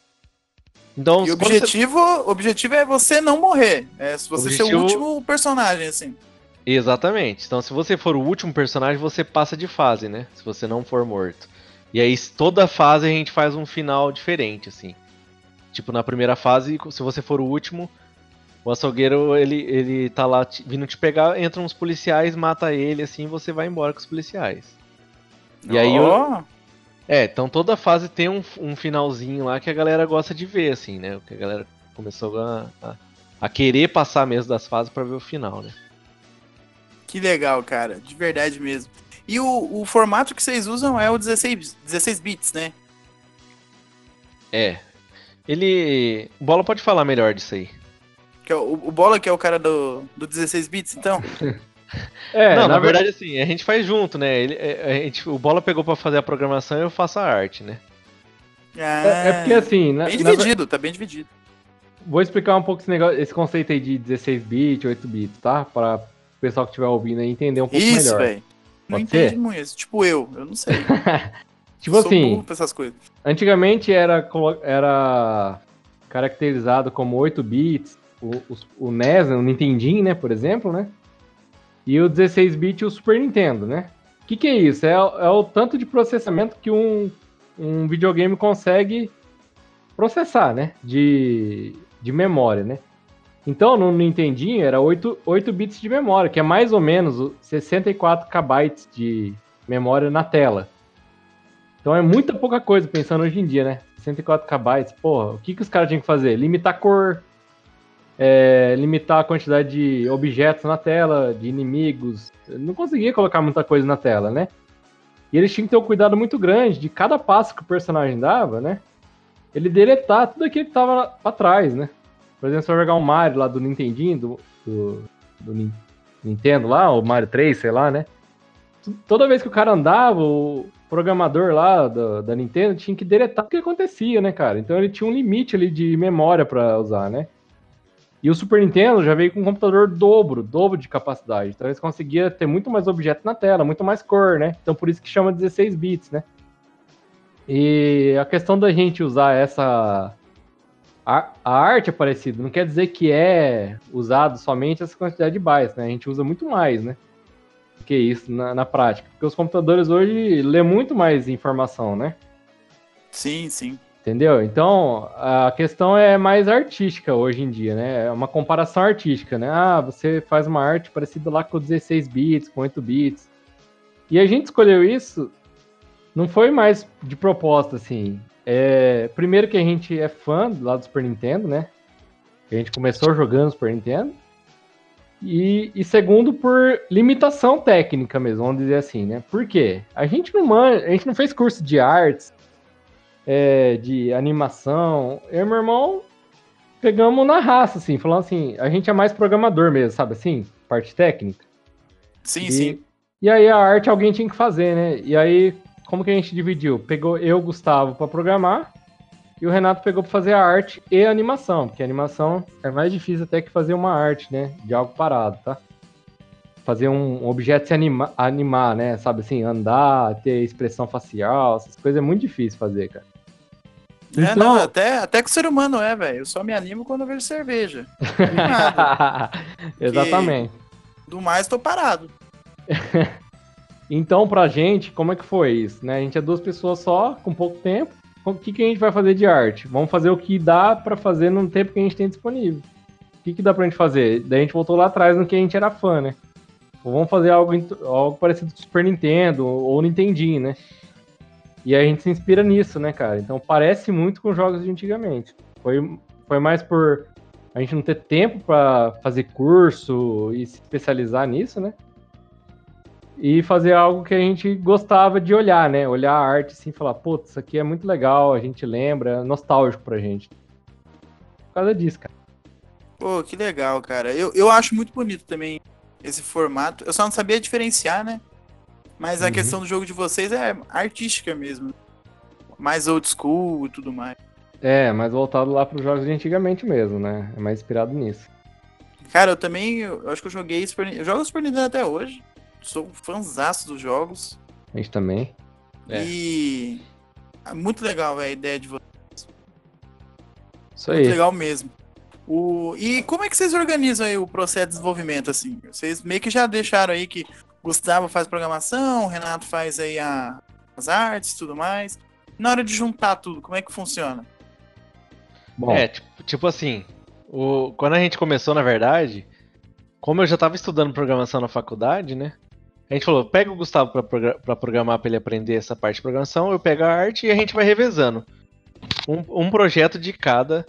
D: Então,
B: E o
D: quando você-
B: objetivo, objetivo é você não morrer. É se você ser o
D: Objetivo-
B: último personagem, assim.
D: Exatamente. Então, se você for o último personagem, você passa de fase, né? Se você não for morto. E aí, toda fase a gente faz um final diferente, assim. Tipo, na primeira fase, se você for o último, o açougueiro, ele, ele tá lá te- vindo te pegar, entram uns policiais, mata ele, assim, e você vai embora com os policiais. E aí, o- é, então toda fase tem um, um finalzinho lá que a galera gosta de ver, assim, né? Que a galera começou a, a, a querer passar mesmo das fases pra ver o final, né?
B: que legal, cara. De verdade mesmo. E o, o formato que vocês usam é o 16, 16 bits, né?
D: É. Ele. Bola pode falar melhor disso aí.
B: Que é o, o Bola que é o cara do, do 16 bits, então?
C: É,
D: não, na,
C: ver-
D: verdade, assim, a gente faz junto, né? Ele, é- a gente, o Bola pegou pra fazer a programação e eu faço a arte, né?
C: É, é porque assim, na-
B: Bem
C: na
B: dividido, tá bem dividido.
C: vou explicar um pouco esse, negócio, esse conceito aí de 16 bits, 8 bits, tá? Para o pessoal que estiver ouvindo aí entender um pouco
B: Isso,
C: melhor.
B: velho. Não entende
C: ser?
B: muito isso. Tipo eu, eu não sei.
C: Tipo
B: Sou
C: assim,
B: burro pra essas coisas.
C: Antigamente era, era caracterizado como 8 bits, o, o NES, o Nintendinho, né, por exemplo, né? E o 16 bit o Super Nintendo, né? O que, que é isso? É, o- é o tanto de processamento que um, um videogame consegue processar, né? De, de memória, né? Então, no Nintendinho era 8, 8 bits de memória, que é mais ou menos o 64 KB de memória na tela. Então é muita pouca coisa pensando hoje em dia, né? 64 KB, porra, o que, que os caras tinham que fazer? Limitar cor, é, limitar a quantidade de objetos na tela, de inimigos. Não conseguia colocar muita coisa na tela, né? E eles tinham que ter um cuidado muito grande de cada passo que o personagem dava, né? Ele deletar tudo aquilo que tava pra trás, né? Por exemplo, se eu jogar um Mario lá do Nintendinho, do, do, do Nin- Nintendo lá, o Mario 3, sei lá, né? toda vez que o cara andava, o programador lá da, da Nintendo tinha que deletar o que acontecia, né, cara? Então ele tinha um limite ali de memória pra usar, né? E o Super Nintendo já veio com um computador dobro, dobro de capacidade. Então eles conseguiam ter muito mais objetos na tela, muito mais cor, né? Então por isso que chama 16 bits, né? E a questão da gente usar essa. A, a arte é parecida, não quer dizer que é usado somente essa quantidade de bytes, né? A gente usa muito mais, né? que isso na, na prática. Porque os computadores hoje lê muito mais informação, né?
B: Sim, sim.
C: Entendeu? Então, a questão é mais artística hoje em dia, né? É uma comparação artística, né? Ah, você faz uma arte parecida lá com 16 bits, com 8 bits. E a gente escolheu isso, não foi mais de proposta, assim. É, primeiro que a gente é fã lá do Super Nintendo, né? A gente começou jogando Super Nintendo. E, e segundo, por limitação técnica mesmo, vamos dizer assim, né? Por quê? A gente não man... a gente não fez curso de artes, é, de animação. Eu e meu irmão pegamos na raça, assim, falando assim, a gente é mais programador mesmo, sabe assim? Parte técnica.
B: Sim,
C: E-
B: sim.
C: E aí a arte alguém tinha que fazer, né? E aí, como que a gente dividiu? Pegou eu, Gustavo, para programar, E o Renato pegou pra fazer a arte e a animação, porque a animação é mais difícil até que fazer uma arte, né? De algo parado, tá? Fazer um objeto se anima, animar, né? Sabe assim, andar, ter expressão facial, essas coisas é muito difícil fazer, cara.
B: É,
C: Então-
B: não, até, até que o ser humano é, velho. Eu só me animo quando eu vejo cerveja.
C: Exatamente.
B: Do mais, tô parado.
C: Então, pra gente, como é que foi isso? Né? A gente é duas pessoas só, com pouco tempo. O que, que a gente vai fazer de arte? Vamos fazer o que dá pra fazer no tempo que a gente tem disponível. O que, que dá pra gente fazer? Daí a gente voltou lá atrás no que a gente era fã, né? Vamos fazer algo, algo parecido com o Super Nintendo ou Nintendinho, né? E a gente se inspira nisso, né, cara? Então parece muito com os jogos de antigamente. Foi, foi mais por a gente não ter tempo pra fazer curso e se especializar nisso, né? e fazer algo que a gente gostava de olhar, né? Olhar a arte assim e falar, putz, isso aqui é muito legal, a gente lembra, é nostálgico pra gente. Por causa disso, cara.
B: Pô, que legal, cara. Eu, eu acho muito bonito também esse formato. Eu só não sabia diferenciar, né? Mas a
C: Uhum.
B: questão do jogo de vocês é artística mesmo. Mais old school e tudo mais.
C: É, mais voltado lá pros jogos de antigamente mesmo, né? É mais inspirado nisso.
B: Cara, eu também. Eu acho que eu joguei Super Nintendo. Eu jogo Super Nintendo até hoje. Sou fãzaço dos jogos.
C: A gente também.
D: É.
B: E. é Muito legal, velho, a ideia de vocês.
C: Isso
B: Muito
C: aí.
B: legal mesmo. O... E como é que vocês organizam aí o processo de desenvolvimento, assim? Vocês meio que já deixaram aí que Gustavo faz programação, o Renato faz aí a- as artes e tudo mais. Na hora de juntar tudo, como é que funciona?
C: Bom,
D: É, tipo, tipo assim, o, quando a gente começou, na verdade, como eu já tava estudando programação na faculdade, né? A gente falou, pega o Gustavo pra, progra- programar pra ele aprender essa parte de programação, eu pego a arte e a gente vai revezando. Um, um projeto de cada,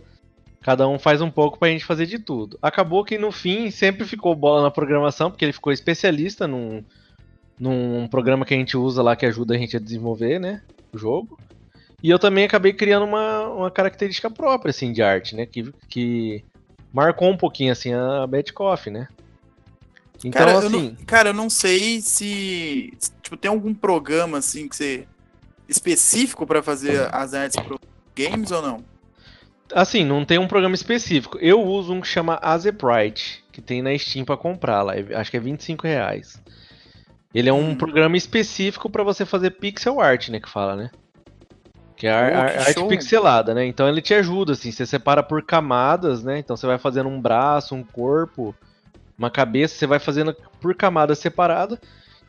D: cada um faz um pouco pra gente fazer de tudo. Acabou que no fim sempre ficou bola na programação, porque ele ficou especialista num, num programa que a gente usa lá que ajuda a gente a desenvolver, né? O jogo. E eu também acabei criando uma, uma característica própria, assim, de arte, né? Que, que marcou um pouquinho, assim, a Bad Coffee, né? Então,
B: cara, eu
D: assim,
B: não, cara, eu não sei se. Tipo, tem algum programa, assim, que você. específico pra fazer as artes pro games ou não?
D: Assim, não tem um programa específico. Eu uso um que chama Azeprite, que tem na Steam pra comprar lá. é- Acho que é 25 reais. Ele é um
B: Hum.
D: programa específico pra você fazer pixel art, né? Que fala, né? Que é a-
B: que
D: arte
B: show.
D: pixelada, né? Então ele te ajuda, assim, você separa por camadas, né? Então você vai fazendo um braço, um corpo, uma cabeça, você vai fazendo por camada separada.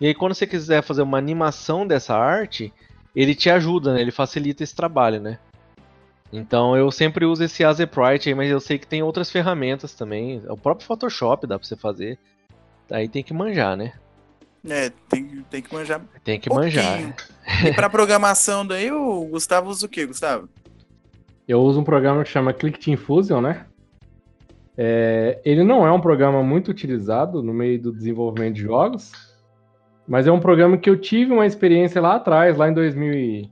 D: E aí quando você quiser fazer uma animação dessa arte, ele te ajuda, né? Ele facilita esse trabalho, né? Então eu sempre uso esse Azeprite aí, mas eu sei que tem outras ferramentas também. O próprio Photoshop dá pra você fazer. Aí tem que manjar, né?
B: É, tem, tem que manjar.
D: Tem que
B: pouquinho.
D: manjar.
B: E pra programação daí, o Gustavo usa o quê, Gustavo?
C: eu uso um programa que chama Click Team Fusion, né? É, ele não é um programa muito utilizado no meio do desenvolvimento de jogos, mas é um programa que eu tive uma experiência lá atrás, lá em 2000 e,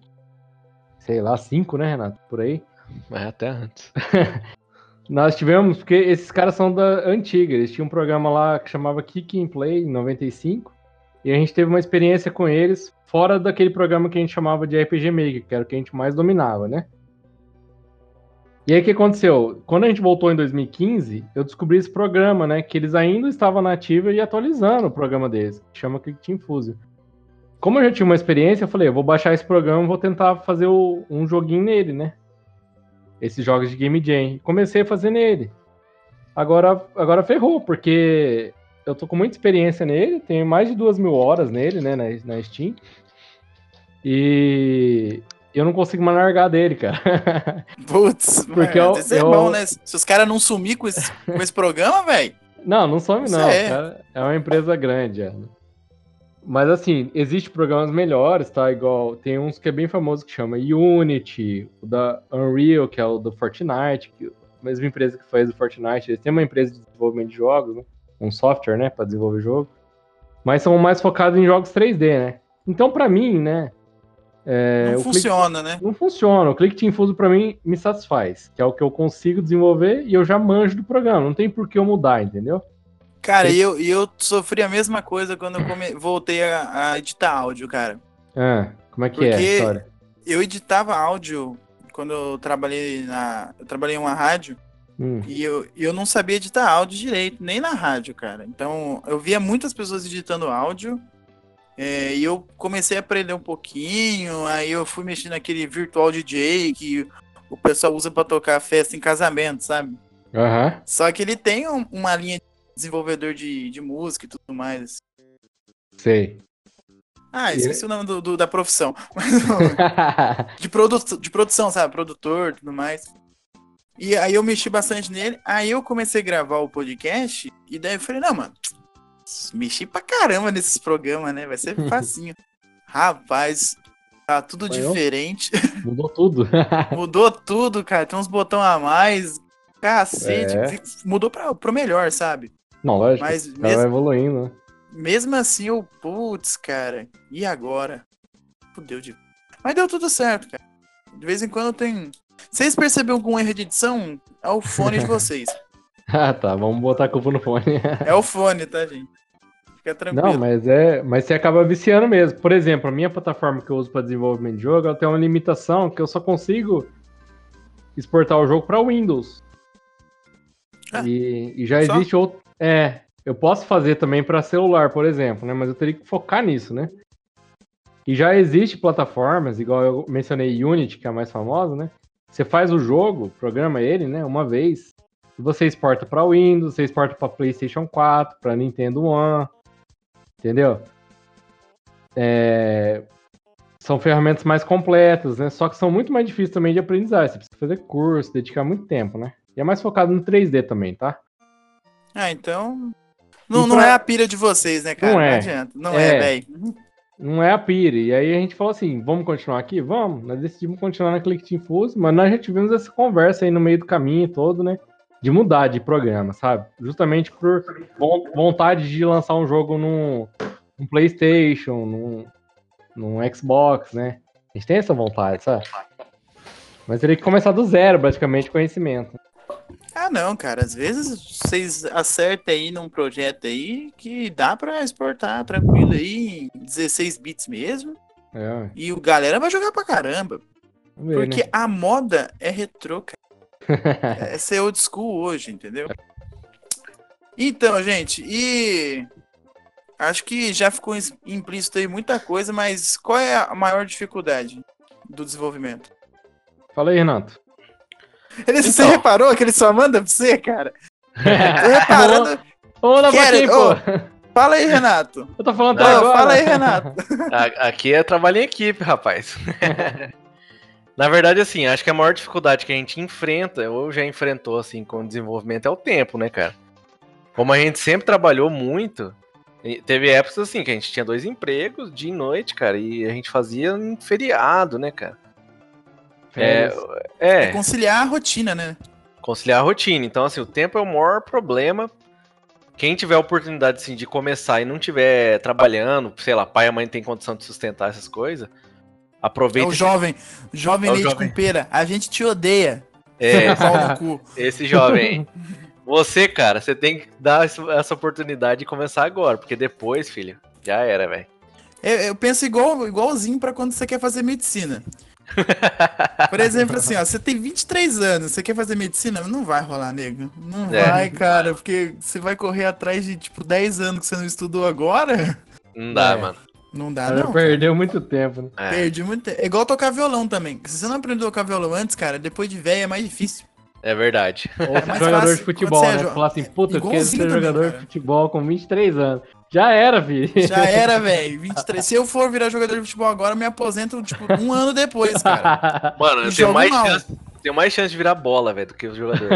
C: sei lá, 5, né, Renato? Por aí.
D: Mas até antes.
C: Nós tivemos, porque esses caras são da antiga, eles tinham um programa lá que chamava Kick and Play, em 95, e a gente teve uma experiência com eles fora daquele programa que a gente chamava de RPG Maker, que era o que a gente mais dominava, né? E aí o que aconteceu? Quando a gente voltou em 2015, eu descobri esse programa, né? Que eles ainda estavam na ativa e atualizando o programa deles, que chama Click Team Fusion. Como eu já tinha uma experiência, eu falei, eu vou baixar esse programa e vou tentar fazer o- um joguinho nele, né? esses jogos de Game Jam. Comecei a fazer nele. Agora, agora ferrou, porque eu tô com muita experiência nele, tenho mais de duas mil horas nele, né, na, na Steam. E eu não consigo mais largar dele, cara.
B: Putz,
C: Porque
B: mano,
C: eu-
B: isso é
C: eu-
B: bom, né? Se os caras não sumir com esse, com esse programa, velho.
C: não, não some não,
B: é.
C: É uma empresa grande, é. Mas assim, existem programas melhores, tá? Igual, tem uns que é bem famoso que chama Unity, o da Unreal, que é o do Fortnite, que a mesma empresa que faz o Fortnite, eles têm uma empresa de desenvolvimento de jogos, né? Um software, né, para desenvolver jogo. Mas são mais focados em jogos 3D, né? Então, pra mim, né, é,
B: não
C: o Click-
B: funciona, né?
C: não funciona. O Click Team Fusion pra mim me satisfaz, que é o que eu consigo desenvolver e eu já manjo do programa, não tem por que eu mudar, entendeu?
B: Cara, e eu, eu sofri a mesma coisa quando eu come- voltei a, a editar áudio, cara.
C: Ah, como é que é a
B: Porque-
C: história?
B: Eu editava áudio quando eu trabalhei na. Eu trabalhei em uma rádio
C: Hum.
B: e eu, eu não sabia editar áudio direito, nem na rádio, cara. Então eu via muitas pessoas editando áudio. é, e eu comecei a aprender um pouquinho, aí eu fui mexendo naquele virtual DJ que o pessoal usa pra tocar festa em casamento, sabe?
C: Aham.
B: Só que ele tem um- uma linha de desenvolvedor de, de música e tudo mais.
C: Sei.
B: Ah, esqueci o nome do, do- da profissão. Mas, de, produ de produção, sabe? Produtor e tudo mais. E aí eu mexi bastante nele. Aí eu comecei a gravar o podcast. E daí eu falei, não, mano. Mexi pra caramba nesses programas, né? Vai ser facinho. Rapaz, tá tudo
C: Foi eu?
B: diferente.
C: Mudou tudo.
B: Mudou tudo, cara. Tem uns botão a mais. Cacete.
C: É.
B: Mudou pra, pro melhor, sabe?
C: Não, lógico.
B: Mas
C: o cara vai
B: mesmo,
C: evoluindo, né?
B: mesmo assim, eu, putz, cara. E agora? Fudeu de. Mas deu tudo certo, cara. De vez em quando tem. Vocês perceberam algum erro de edição? É o fone de vocês.
C: Ah, tá. Vamos botar a culpa no fone.
B: É o fone, tá, gente? Fica tranquilo.
C: Não, mas é. Mas você acaba viciando mesmo. Por exemplo, a minha plataforma que eu uso para desenvolvimento de jogo, ela tem uma limitação que eu só consigo exportar o jogo para Windows.
B: Ah,
C: e, e já
B: só?
C: existe outro. É, eu posso fazer também para celular, por exemplo, né? Mas eu teria que focar nisso, né? E já existe plataformas, igual eu mencionei Unity, que é a mais famosa, né? Você faz o jogo, programa ele, né, uma vez, você exporta para Windows, você exporta para PlayStation 4, para Nintendo One, entendeu? É, São ferramentas mais completas, né? Só que são muito mais difíceis também de aprendizagem. Você precisa fazer curso, dedicar muito tempo, né? E é mais focado no 3D também, tá?
B: Ah, então. Não, não é a pilha de vocês, né, cara?
C: Não
B: Não,
C: é.
B: adianta. Não é,
C: É.
B: velho.
C: Não é a Pire. E aí a gente falou assim: vamos continuar aqui? Vamos. Nós decidimos continuar na Click Team Fuse, mas nós já tivemos essa conversa aí no meio do caminho todo, né? De mudar de programa, sabe? Justamente por von- vontade de lançar um jogo num, num PlayStation, num, num Xbox, né? A gente tem essa vontade, sabe? Mas teria que começar do zero, praticamente, conhecimento.
B: Não, cara. Às vezes vocês acertam aí num projeto aí que dá pra exportar tranquilo aí em 16 bits mesmo.
C: É.
B: E o galera vai jogar pra caramba.
C: ver,
B: Porque
C: né?
B: a moda é retrô, cara. é ser old school hoje, entendeu? Então, gente, e. Acho que já ficou implícito aí muita coisa, mas qual é a maior dificuldade do desenvolvimento?
C: Fala aí, Renato.
B: Ele, Você
D: Então.
B: reparou que ele só manda pra você, cara? Tô reparando.
C: Ô,
B: Quero- ô,
C: pô?
B: Fala aí, Renato.
C: Eu tô falando
B: Não,
C: até agora.
B: fala aí, Renato.
D: Aqui é trabalho em equipe, rapaz. Na verdade, assim, acho que a maior dificuldade que a gente enfrenta, ou já enfrentou, assim, com o desenvolvimento, é o tempo, né, cara? Como a gente sempre trabalhou muito, teve épocas, assim, que a gente tinha dois empregos, dia e noite, cara, e a gente fazia em feriado, né, cara? É,
C: Férias.
D: é,
B: Conciliar a rotina, né?
D: conciliar a rotina. Então, assim, o tempo é o maior problema. Quem tiver a oportunidade, assim, de começar e não tiver trabalhando, sei lá, pai e mãe tem condição de sustentar essas coisas,
B: É
D: aproveita
B: o
D: esse-
B: jovem, jovem
D: É o
B: leite
D: jovem.
B: com pera. A gente te odeia.
D: É, esse jovem. Você, cara, você tem que dar essa- oportunidade de começar agora, porque depois, filho, já era, velho.
B: Eu, eu penso igual, igualzinho pra quando você quer fazer medicina. Por exemplo, assim, ó, você tem 23 anos, você quer fazer medicina? Não vai rolar, nego. Não
D: É.
B: vai, cara, porque você vai correr atrás de, tipo, 10 anos que você não estudou agora.
D: Não dá,
C: É.
D: mano.
B: Não dá, não. cara.
C: perdeu muito tempo, né?
D: É,
B: Perdi muito tempo. É igual tocar violão também. Se você não aprendeu a tocar violão antes, cara, depois de velho é mais difícil.
D: é verdade.
C: Ou
B: mais
C: jogador
B: fácil
C: de futebol,
B: é
C: né?
B: jo-
C: Falar assim, puta, eu quero ser
B: também,
C: jogador
B: cara.
C: de futebol com 23 anos. Já era, filho.
B: Já era, velho. 23. Se eu for virar jogador de futebol agora, eu me aposento, tipo, um ano depois, cara.
D: Mano, eu tenho mais,
B: mal.
D: chance, tenho mais chance de virar bola, velho, do que o jogador.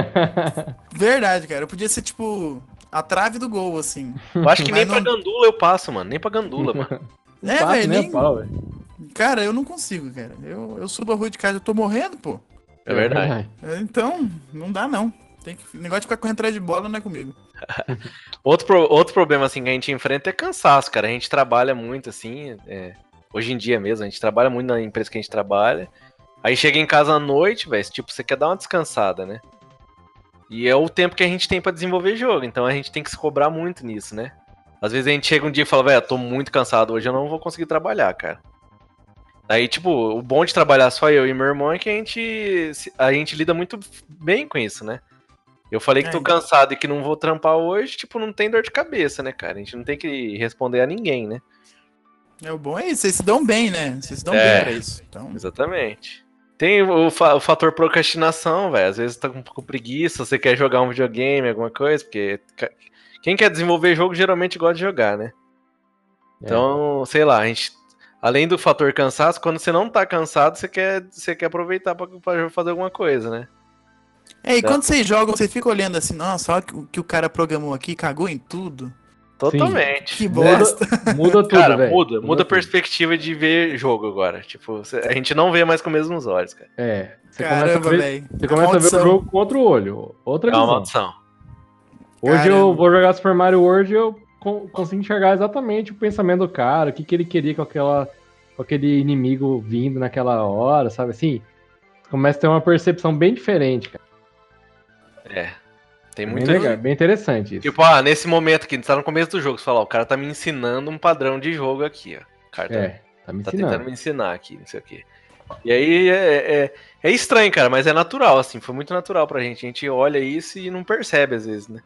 B: Verdade, cara. Eu podia ser, tipo, a trave do gol, assim.
D: Eu acho que nem
B: Mas
D: pra
B: não-
D: gandula eu passo, mano. Nem pra gandula, mano.
C: Não
B: É, velho,
C: nem
B: nem-
C: pau, velho.
B: Cara, eu não consigo, cara. Eu, eu subo a rua de casa, eu tô morrendo, pô.
D: É verdade.
B: Então, não dá, não. Tem que... O negócio de ficar correndo atrás de bola não é comigo.
D: Outro, pro- outro problema, assim, que a gente enfrenta é cansaço, cara. A gente trabalha muito, assim, é, hoje em dia mesmo, a gente trabalha muito na empresa que a gente trabalha. Aí chega em casa à noite, velho, tipo, você quer dar uma descansada, né? E é o tempo que a gente tem pra desenvolver jogo, então a gente tem que se cobrar muito nisso, né? Às vezes a gente chega um dia e fala, velho, tô muito cansado, hoje eu não vou conseguir trabalhar, cara. Aí, tipo, o bom de trabalhar só eu e meu irmão é que a gente, a gente lida muito bem com isso, né? Eu falei que
B: É,
D: tô
B: então.
D: cansado e que não vou trampar hoje, tipo, não tem dor de cabeça, né, cara? A gente não tem que responder a ninguém, né?
B: É o bom é isso, vocês se dão bem, né? Vocês se dão
D: É.
B: bem pra isso. Então,
D: Exatamente. Tem o, fa- o fator procrastinação, velho. Às vezes tá com, com preguiça, você quer jogar um videogame, alguma coisa, porque quem quer desenvolver jogo geralmente gosta de jogar, né? Então, sei lá, a gente. Além do fator cansaço, quando você não tá cansado, você quer, você quer aproveitar pra, pra fazer alguma coisa, né?
B: É, e
D: Tá.
B: quando vocês jogam, você fica olhando assim, nossa, olha o que o cara programou aqui, cagou em tudo.
D: Totalmente.
B: Que
C: Muda,
B: bosta.
C: muda tudo,
D: Cara,
C: velho.
D: muda, muda a perspectiva de ver jogo agora. Tipo, cê- a gente não vê mais com os mesmos olhos, cara.
C: É. Você
B: Caramba,
C: começa a ver, você começa a ver o jogo com outro olho. Outra
D: É uma
C: visão.
D: maldição.
C: Hoje eu
B: Caramba.
C: vou jogar Super Mario World e eu con- consigo enxergar exatamente o pensamento do cara, o que, que ele queria com, aquela, com aquele inimigo vindo naquela hora, sabe assim? Começa a ter uma percepção bem diferente, cara.
D: É. Tem
C: Bem
D: muito.
C: legal, bem interessante isso.
D: Tipo, ah, nesse momento aqui, tá no começo do jogo, você fala, ó, o cara tá me ensinando um padrão de jogo aqui, ó. O cara tá,
C: É, tá me
D: tá
C: ensinando.
D: tentando me ensinar aqui, não sei o quê. E aí é, é, é estranho, cara, mas é natural, assim, foi muito natural pra gente. A gente olha isso e não percebe às vezes, né?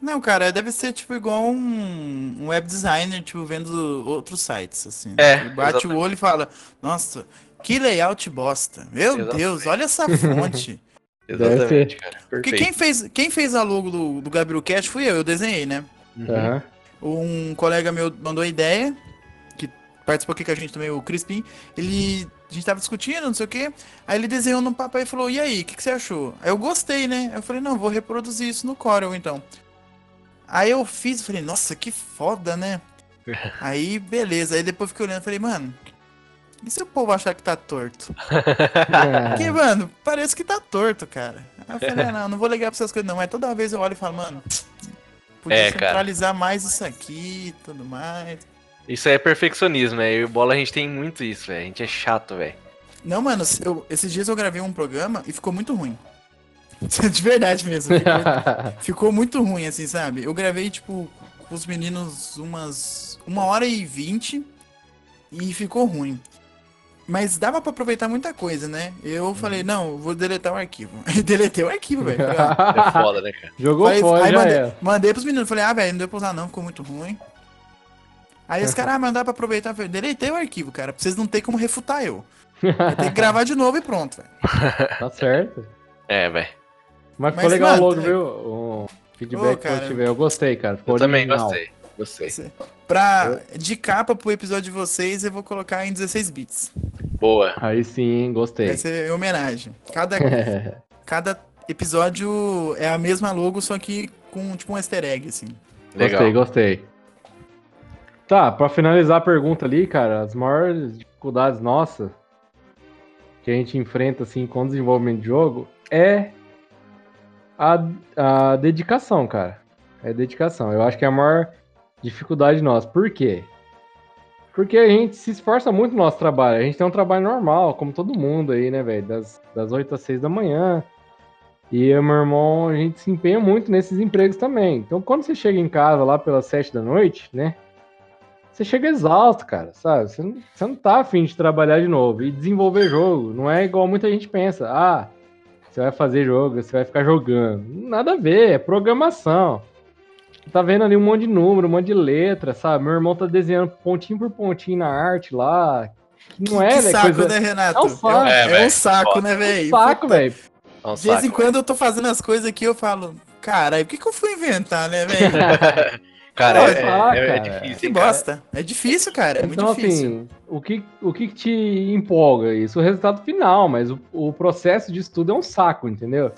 B: Não, cara, deve ser tipo igual um, um web designer, tipo, vendo outros sites, assim.
D: É,
B: Ele bate
D: exatamente.
B: o olho e fala, nossa, que layout bosta. Meu
D: Exatamente.
B: Deus, olha essa fonte.
D: Exatamente, cara.
B: Porque quem fez, quem fez a logo do, do Gabriel Cash fui eu, eu desenhei, né?
D: Uhum.
B: Um colega meu mandou a ideia, que participou aqui com a gente também, o Crispim. Ele. A gente tava discutindo, não sei o quê. Aí ele desenhou no papai e falou: E aí, o que, que você achou? Aí eu gostei, né? Eu falei: Não, vou reproduzir isso no Corel então. Aí eu fiz, falei: Nossa, que foda, né? Aí, beleza. Aí depois eu fiquei olhando, falei: Mano, e se o povo achar que tá torto?
C: É.
B: Porque, mano, parece que tá torto, cara. Aí eu falei: ah, Não, não vou ligar pra essas coisas, não. Mas toda vez eu olho e falo: Mano, podia
D: É, cara.
B: centralizar mais isso aqui e tudo mais.
D: Isso é perfeccionismo, né? Eu e o Bola a gente tem muito isso, velho. A gente é chato, velho.
B: Não, mano, eu- esses dias eu gravei um programa e ficou muito ruim. De verdade mesmo. Ficou, ficou muito ruim, assim, sabe? Eu gravei, tipo, com os meninos umas. uma hora e vinte e ficou ruim. Mas dava pra aproveitar muita coisa, né? Eu falei, não, eu vou deletar o arquivo. Deletei o arquivo, velho. Ah,
D: É foda, né, cara?
C: Jogou
B: Falei-
C: fora,
B: aí
C: já
B: mandei,
C: era.
B: mandei pros meninos, falei, ah, velho, não deu pra usar não, ficou muito ruim. Aí os caras, ah, mas dá pra aproveitar, eu falei, deletei o arquivo, cara, pra vocês não terem como refutar eu. Vai ter que gravar de novo e pronto, velho.
C: Tá certo.
D: É, velho.
C: Mas ficou
B: Mas,
C: legal
B: mano,
C: logo,
B: é-
C: viu? O feedback
B: Ô, cara.
C: positivo. Eu gostei, cara. Ficou
D: Eu também
C: original.
D: Gostei.
B: Pra, de capa pro episódio de vocês, eu vou colocar em 16 bits.
D: Boa.
C: Aí sim, gostei.
B: Vai ser em homenagem. Cada, cada episódio é a mesma logo, só que com tipo um easter egg, assim.
D: Legal.
C: Gostei, gostei. Tá, pra finalizar a pergunta ali, cara, as maiores dificuldades nossas que a gente enfrenta assim com o desenvolvimento de jogo é a, a dedicação, cara. É dedicação. Eu acho que é a maior dificuldade nossa. Por quê? Porque a gente se esforça muito no nosso trabalho. A gente tem um trabalho normal, como todo mundo aí, né, velho? Das, das 8 às 6 da manhã. E eu meu irmão, a gente se empenha muito nesses empregos também. Então, quando você chega em casa lá pelas 7 da noite, né? Você chega exausto, cara, sabe? Você não, você não tá afim de trabalhar de novo e desenvolver jogo. Não é igual muita gente pensa. Ah, você vai fazer jogo, você vai ficar jogando. Nada a ver, é programação. Você tá vendo ali um monte de número, um monte de letra, sabe? Meu irmão tá desenhando pontinho por pontinho na arte lá. Que não é,
B: que
C: né?
B: saco,
C: coisa...
B: né, Renato?
C: É um saco.
B: É,
D: É,
B: é um saco, né, velho?
C: Saco,
B: Puta,
C: velho.
D: É um
B: De vez em
D: saco.
B: quando eu tô fazendo as coisas aqui, eu falo, caralho, por que, que eu fui inventar, né, velho?
D: Cara,
C: Pô,
D: é,
C: saco,
D: é- é difícil.
B: que bosta. É difícil, cara. É muito
C: Então,
B: difícil.
C: assim, o que, o que que te empolga? Isso, o resultado final, mas o, o processo de estudo é um saco, entendeu?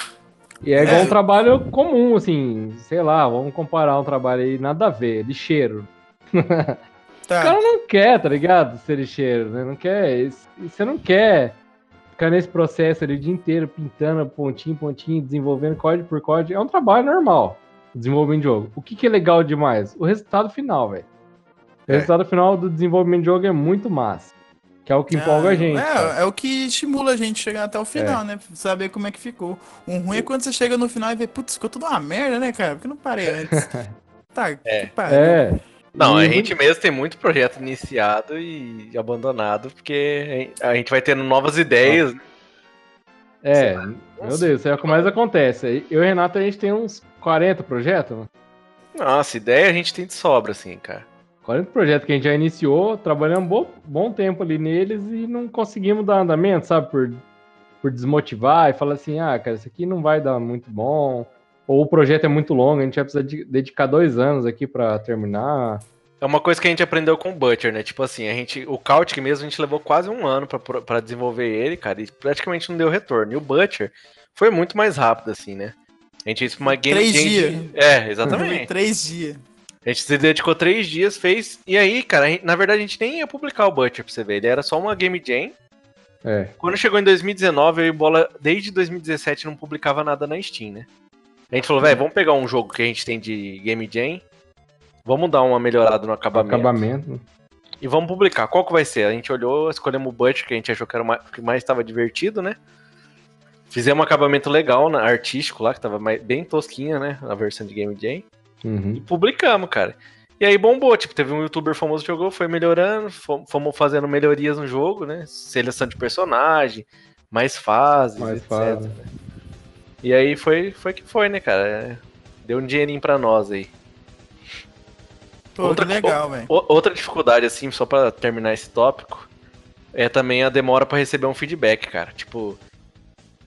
C: E é igual
B: É.
C: um trabalho comum, assim, sei lá, vamos comparar um trabalho aí, nada a ver, lixeiro. O
B: Tá.
C: cara não quer, tá ligado? Ser lixeiro, né? Não quer. Você não quer ficar nesse processo ali o dia inteiro, pintando pontinho, pontinho, desenvolvendo código por código. É um trabalho normal, desenvolvimento de jogo. O que, que é legal demais? O resultado final, velho. O
D: É.
C: resultado final do desenvolvimento de jogo é muito massa. Que é o que empolga
B: Ah,
C: a gente.
B: É, é o que estimula a gente chegar até o final, né? Saber como é que ficou. Um ruim é quando você chega no final e vê, putz, ficou tudo uma merda, né, cara? Porque não parei antes. Tá,
D: É.
B: que pariu.
C: É.
D: Não, a gente mesmo tem muito projeto iniciado e abandonado, porque a gente vai tendo novas ideias.
C: É, meu Deus, isso é o que mais acontece. Eu e o Renato, a gente tem uns 40 projetos, mano.
D: Nossa, ideia a gente tem de sobra, assim, cara.
C: 40 projetos que a gente já iniciou, trabalhando um bom, bom tempo ali neles e não conseguimos dar andamento, sabe? Por, por desmotivar e falar assim, ah, cara, isso aqui não vai dar muito bom. Ou o projeto é muito longo, a gente vai precisar de- dedicar dois anos aqui pra terminar.
D: É uma coisa que a gente aprendeu com o Butcher, né? Tipo assim, a gente, o Kautic mesmo, a gente levou quase um ano pra, pra desenvolver ele, cara, e praticamente não deu retorno. E o Butcher foi muito mais rápido, assim, né? A gente fez uma game
B: Três dias.
D: É, exatamente.
B: Três dias.
D: A gente se dedicou três dias, fez. E aí, cara, gente- na verdade a gente nem ia publicar o Butcher pra você ver. Ele era só uma game jam.
C: É,
D: Quando chegou em 2019, eu e o Bola, desde 2017, não publicava nada na Steam, né? A gente falou, velho, vamos pegar um jogo que a gente tem de game jam. Vamos dar uma melhorada no acabamento.
C: acabamento.
D: E vamos publicar. Qual que vai ser? A gente olhou, escolhemos o Butcher, que a gente achou que era o mais- que mais estava divertido, né? Fizemos um acabamento legal, artístico lá, que tava mais- bem tosquinha, né? A versão de Game Jam. E
C: Uhum.
D: publicamos, cara. E aí bombou, tipo, teve um youtuber famoso que jogou, foi melhorando, fom- fomos fazendo melhorias no jogo, né? Seleção de personagem, mais fases,
C: Mais
D: etc.
C: fase.
D: E aí foi, foi que foi, né, cara? É, Deu um dinheirinho pra nós aí.
B: Pô,
D: Outra
B: que legal, velho.
D: Outra dificuldade, assim, só pra terminar esse tópico, é também a demora pra receber um feedback, cara. Tipo,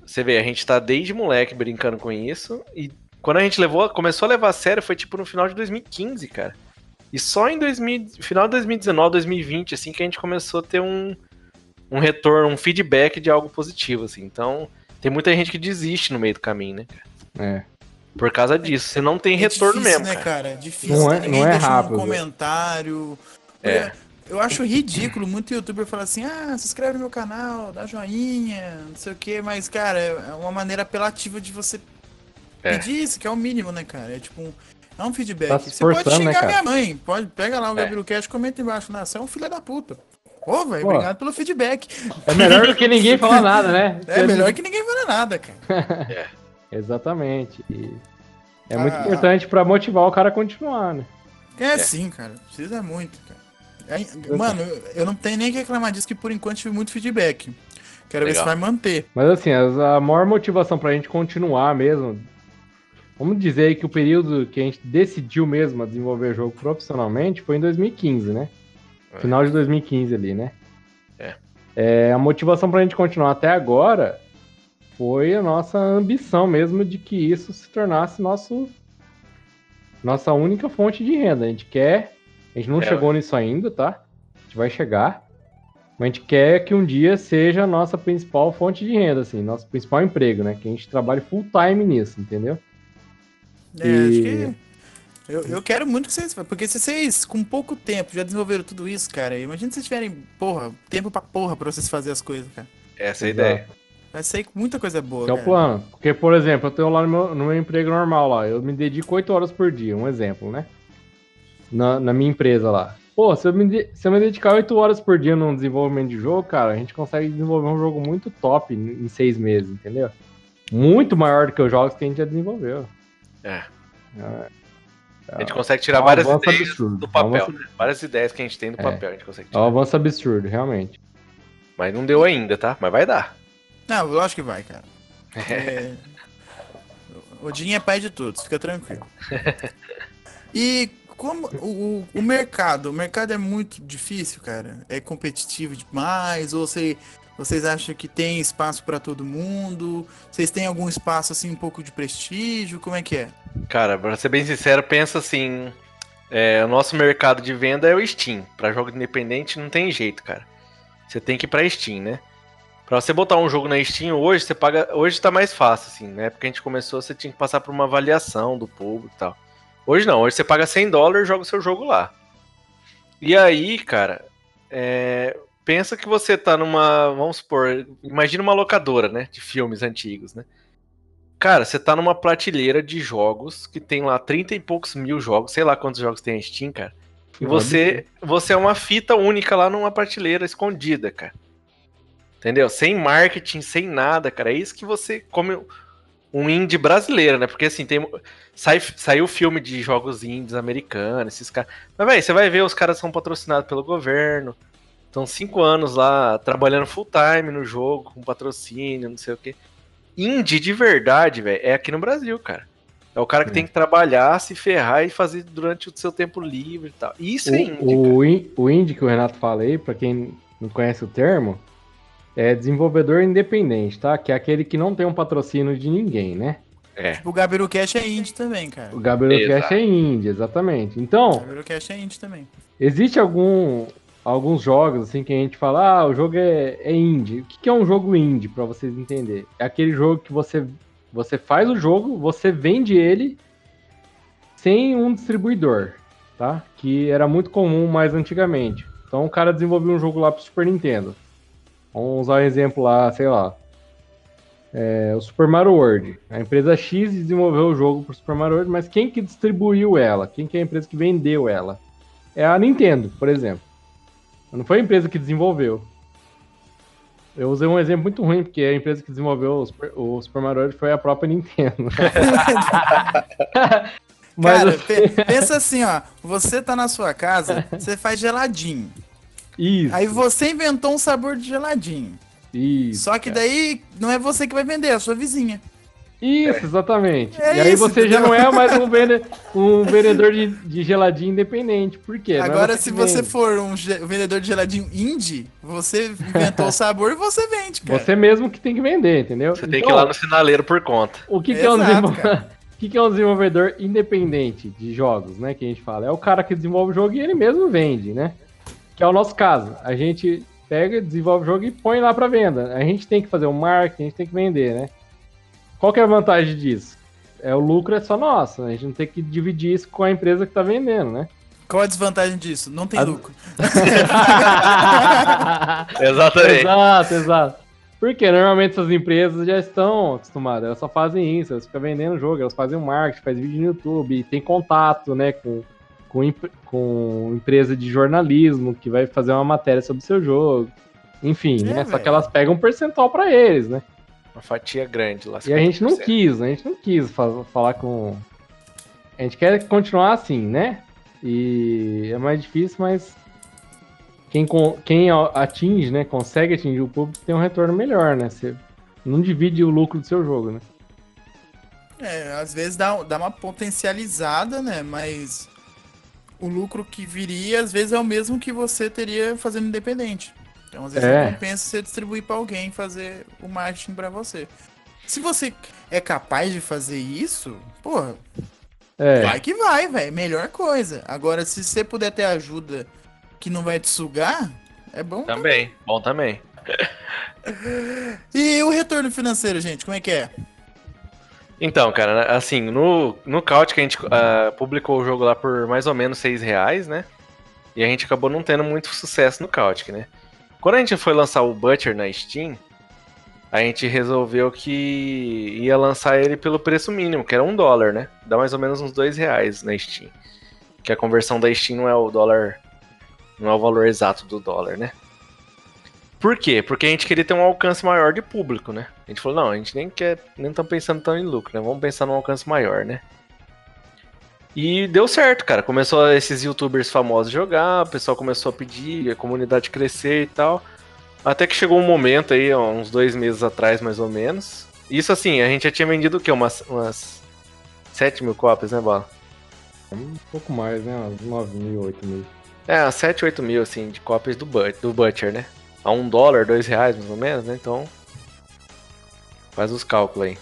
D: você vê, a gente tá desde moleque brincando com isso, e quando a gente levou, começou a levar a sério foi tipo no final de 2015, cara. E só em 2000, final de 2019, 2020, assim, que a gente começou a ter um, um retorno, um feedback de algo positivo, assim. Então, tem muita gente que desiste no meio do caminho, né?
C: É.
D: Por causa disso. Você não tem
B: É
D: retorno
B: difícil,
D: mesmo,
B: né,
D: cara.
B: É difícil.
C: Não
B: né?
C: é-
B: Ninguém
C: não é rápido.
B: um comentário.
D: É.
B: Eu acho ridículo muito youtuber falar assim: ah, se inscreve no meu canal, dá joinha, não sei o que, mas, cara, é uma maneira apelativa de você
D: É.
B: pedir isso, que é o mínimo, né, cara? É tipo um. É um feedback.
C: Tá se
B: você pode
C: né,
B: xingar
C: cara?
B: minha mãe. Pode, pega lá o
D: É.
B: Gabriel Cash, comenta embaixo. Você é um filho da puta. Pô, velho, obrigado pelo feedback.
C: É melhor do que ninguém falar nada, né?
B: É melhor que ninguém fale nada, cara.
C: Exatamente. E é
B: Ah.
C: muito importante pra motivar o cara a continuar, né?
B: É, sim, cara. Precisa muito, cara. Aí, mano, eu- não tenho nem que reclamar disso, que por enquanto tive muito feedback. Quero ver se
D: Legal.
B: vai manter.
C: Mas assim, as- a maior motivação pra gente continuar mesmo. Vamos dizer aí que o período que a gente decidiu mesmo a desenvolver o jogo profissionalmente foi em 2015, né?
D: É.
C: Final de 2015 ali, né?
D: É.
C: É, a motivação pra gente continuar até agora foi a nossa ambição mesmo de que isso se tornasse nosso nossa única fonte de renda. A gente quer, a gente não
D: É.
C: chegou nisso ainda, tá? A gente vai chegar. Mas a gente quer que um dia seja a nossa principal fonte de renda, assim, nosso principal emprego, né? Que a gente trabalhe full time nisso, entendeu?
B: É,
C: E-
B: acho que. Eu, eu quero muito que vocês. Porque se vocês, com pouco tempo, já desenvolveram tudo isso, cara. Imagina se vocês tiverem, porra, tempo pra porra pra vocês fazerem as coisas, cara.
D: Essa é a ideia.
B: Vai sair muita coisa boa.
C: Que é o
B: cara.
C: plano. Porque, por exemplo, eu tenho lá no meu, no meu emprego normal lá, eu me dedico 8 horas por dia, um exemplo, né? Na, na minha empresa lá. Pô, se eu, me, se eu me dedicar 8 horas por dia num desenvolvimento de jogo, cara, a gente consegue desenvolver um jogo muito top em, em seis meses, entendeu? Muito maior do que os jogos que a gente já desenvolveu.
D: É.
C: É,
D: A gente consegue tirar
C: é um
D: várias ideias
C: absurdo,
D: do
C: é um
D: papel.
C: avanço-
D: né? Várias ideias que a gente tem do
C: É.
D: papel, a gente consegue
C: É um
D: tirar.
C: avanço absurdo, realmente.
D: Mas não deu ainda, tá? Mas vai dar.
B: Não, eu acho que vai, cara. É... O Odin é pai de todos, fica tranquilo. E como o, o mercado, o mercado é muito difícil, cara. É competitivo demais, ou você, vocês acham que tem espaço pra todo mundo? Vocês têm algum espaço assim um pouco de prestígio? Como é que é?
D: Cara, pra ser bem sincero, pensa assim. é, o nosso mercado de venda é o Steam. Pra jogo independente não tem jeito, cara. Você tem que ir pra Steam, né? Pra você botar um jogo na Steam hoje, você paga. Hoje tá mais fácil, assim. Na época que a gente começou, você tinha que passar por uma avaliação do público e tal. Hoje não, hoje você paga 100 dólares e joga o seu jogo lá. E aí, cara, é, pensa que você tá numa. Vamos supor, imagina uma locadora, né? De filmes antigos, né? Cara, você tá numa prateleira de jogos que tem lá 30 e poucos mil jogos, sei lá quantos jogos tem a Steam, cara. E você, você é uma fita única lá numa prateleira escondida, cara. Entendeu? Sem marketing, sem nada, cara. É isso que você come. um indie brasileiro, né? Porque assim, tem. Sai, saiu filme de jogos indies americanos, esses caras. Mas, velho, você vai ver, os caras são patrocinados pelo governo. Estão cinco anos lá trabalhando full time no jogo, com patrocínio, não sei o quê. Indie de verdade, velho, é aqui no Brasil, cara. É o cara que
C: É.
D: tem que trabalhar, se ferrar e fazer durante o seu tempo livre e tal. Isso é indie.
C: O, o, in- o indie que o Renato fala aí, pra quem não conhece o termo, é desenvolvedor independente, tá? Que é aquele que não tem um patrocínio de ninguém, né?
D: É.
B: O Gabiru Cash é indie também, cara.
C: O Gabriel
D: Exato.
C: Cash é indie, exatamente.
B: O
C: Então,
B: Gabiru Cash é indie também.
C: existe algum, alguns jogos assim que a gente fala, ah, o jogo é, é indie. O que, que é um jogo indie, pra vocês entenderem? É aquele jogo que você, você faz o jogo, você vende ele sem um distribuidor, tá? Que era muito comum mais antigamente. Então o cara desenvolveu um jogo lá pro Super Nintendo. Vamos usar um exemplo lá, sei lá. É, o Super Mario World. A empresa X desenvolveu o jogo pro Super Mario World, mas quem que distribuiu ela? Quem que é a empresa que vendeu ela? É a Nintendo, por exemplo. Não foi a empresa que desenvolveu. Eu usei um exemplo muito ruim, porque a empresa que desenvolveu o Super, o Super Mario foi a própria Nintendo. Mas
B: cara, pe- pensa assim, ó. Você tá na sua casa, você faz geladinho.
C: isso,
B: Aí você inventou um sabor de geladinho.
C: isso.
B: Só que daí não é você que vai vender, é a sua vizinha.
C: Isso, exatamente.
B: É
C: e aí
B: isso,
C: você já
B: entendeu?
C: não é mais um, vende- um vendedor de, de geladinho independente. Por quê? Não é
B: Agora,
C: que
B: se você
C: vende.
B: for um vendedor de geladinho indie, você inventou o sabor e você vende, cara.
C: Você mesmo que tem que vender, entendeu?
D: Você tem que
C: Então,
D: ir lá no sinaleiro por conta.
C: O que, que é um
B: Exato,
C: desenvol-
B: cara.
C: o que, que é um desenvolvedor independente de jogos, né? Que a gente fala. É o cara que desenvolve o jogo e ele mesmo vende, né? Que é o nosso caso. A gente pega, desenvolve o jogo e põe lá para venda. A gente tem que fazer o marketing, a gente tem que vender, né? Qual que é a vantagem disso? É o lucro é só nosso. A gente não tem que dividir isso com a empresa que tá vendendo, né?
B: Qual a desvantagem disso? Não tem
C: A-
B: lucro.
D: Exatamente.
C: exato, exato. Porque normalmente essas empresas já estão acostumadas, elas só fazem isso, elas ficam vendendo jogo, elas fazem marketing, fazem vídeo no YouTube, tem contato, né, com, com, com empresa de jornalismo que vai fazer uma matéria sobre o seu jogo. Enfim,
B: É,
C: né? Só
B: velho.
C: que elas pegam um percentual pra eles, né?
D: Uma fatia grande lá.
C: E a gente não
D: 50%.
C: quis, a gente não quis fa- falar com. A gente quer continuar assim, né? E é mais difícil, mas quem, quem atinge, né? Consegue atingir o público tem um retorno melhor, né? Você não divide o lucro do seu jogo, né?
B: É, às vezes dá, dá uma potencializada, né? Mas o lucro que viria, às vezes, é o mesmo que você teria fazendo independente. Então, às vezes,
C: É.
B: compensa você distribuir pra alguém fazer o marketing pra você. Se você é capaz de fazer isso, porra,
C: É,
B: vai que vai, velho. Melhor coisa. Agora, se você puder ter ajuda que não vai te sugar, é bom.
D: Também. Bom também.
B: E o retorno financeiro, gente, como é que é?
D: Então, cara, assim, no, no Couch que a gente ah, publicou o jogo lá por mais ou menos 6 reais, né? E a gente acabou não tendo muito sucesso no Couch, né? Quando a gente foi lançar o Butcher na Steam, a gente resolveu que ia lançar ele pelo preço mínimo, que era um dólar, né? Dá mais ou menos uns dois reais na Steam. Que a conversão da Steam não é o dólar. Não é o valor exato do dólar, né? Por quê? Porque a gente queria ter um alcance maior de público, né? A gente falou, não, a gente nem quer, nem tá pensando tão em lucro, né? Vamos pensar num alcance maior, né? E deu certo, cara. Começou esses youtubers famosos jogar, o pessoal começou a pedir, a comunidade crescer e tal. Até que chegou um momento aí, ó, uns dois meses atrás, mais ou menos. Isso assim, a gente já tinha vendido o quê? Umas, umas 7 mil cópias, né, Bala?
C: um pouco mais, né? Uns 9 mil, 8 mil.
D: É, umas 7, 8 mil, assim, de cópias do, but do Butcher, né? A um dólar, dois reais, mais ou menos, né? Então. Faz os cálculos aí.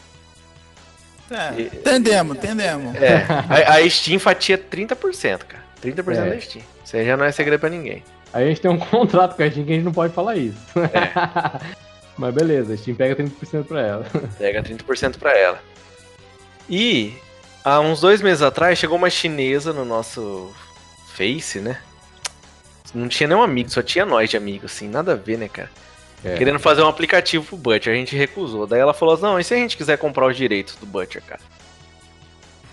B: É,
D: E-
B: entendemos, entendemos.
D: É, a, a Steam fatia 30%, cara. 30%
C: É.
D: da Steam. Isso aí já não é segredo pra ninguém.
C: Aí a gente tem um contrato com a Steam que a gente não pode falar isso. Mas beleza, a Steam pega 30% pra ela.
D: Pega 30% pra ela. E há uns dois meses atrás chegou uma chinesa no nosso Face, né? Não tinha nenhum amigo, só tinha nós de amigos, assim, nada a ver, né, cara?
C: É.
D: Querendo fazer um aplicativo pro Butcher, a gente recusou. Daí ela falou assim, não, e se a gente quiser comprar os direitos do Butcher, cara?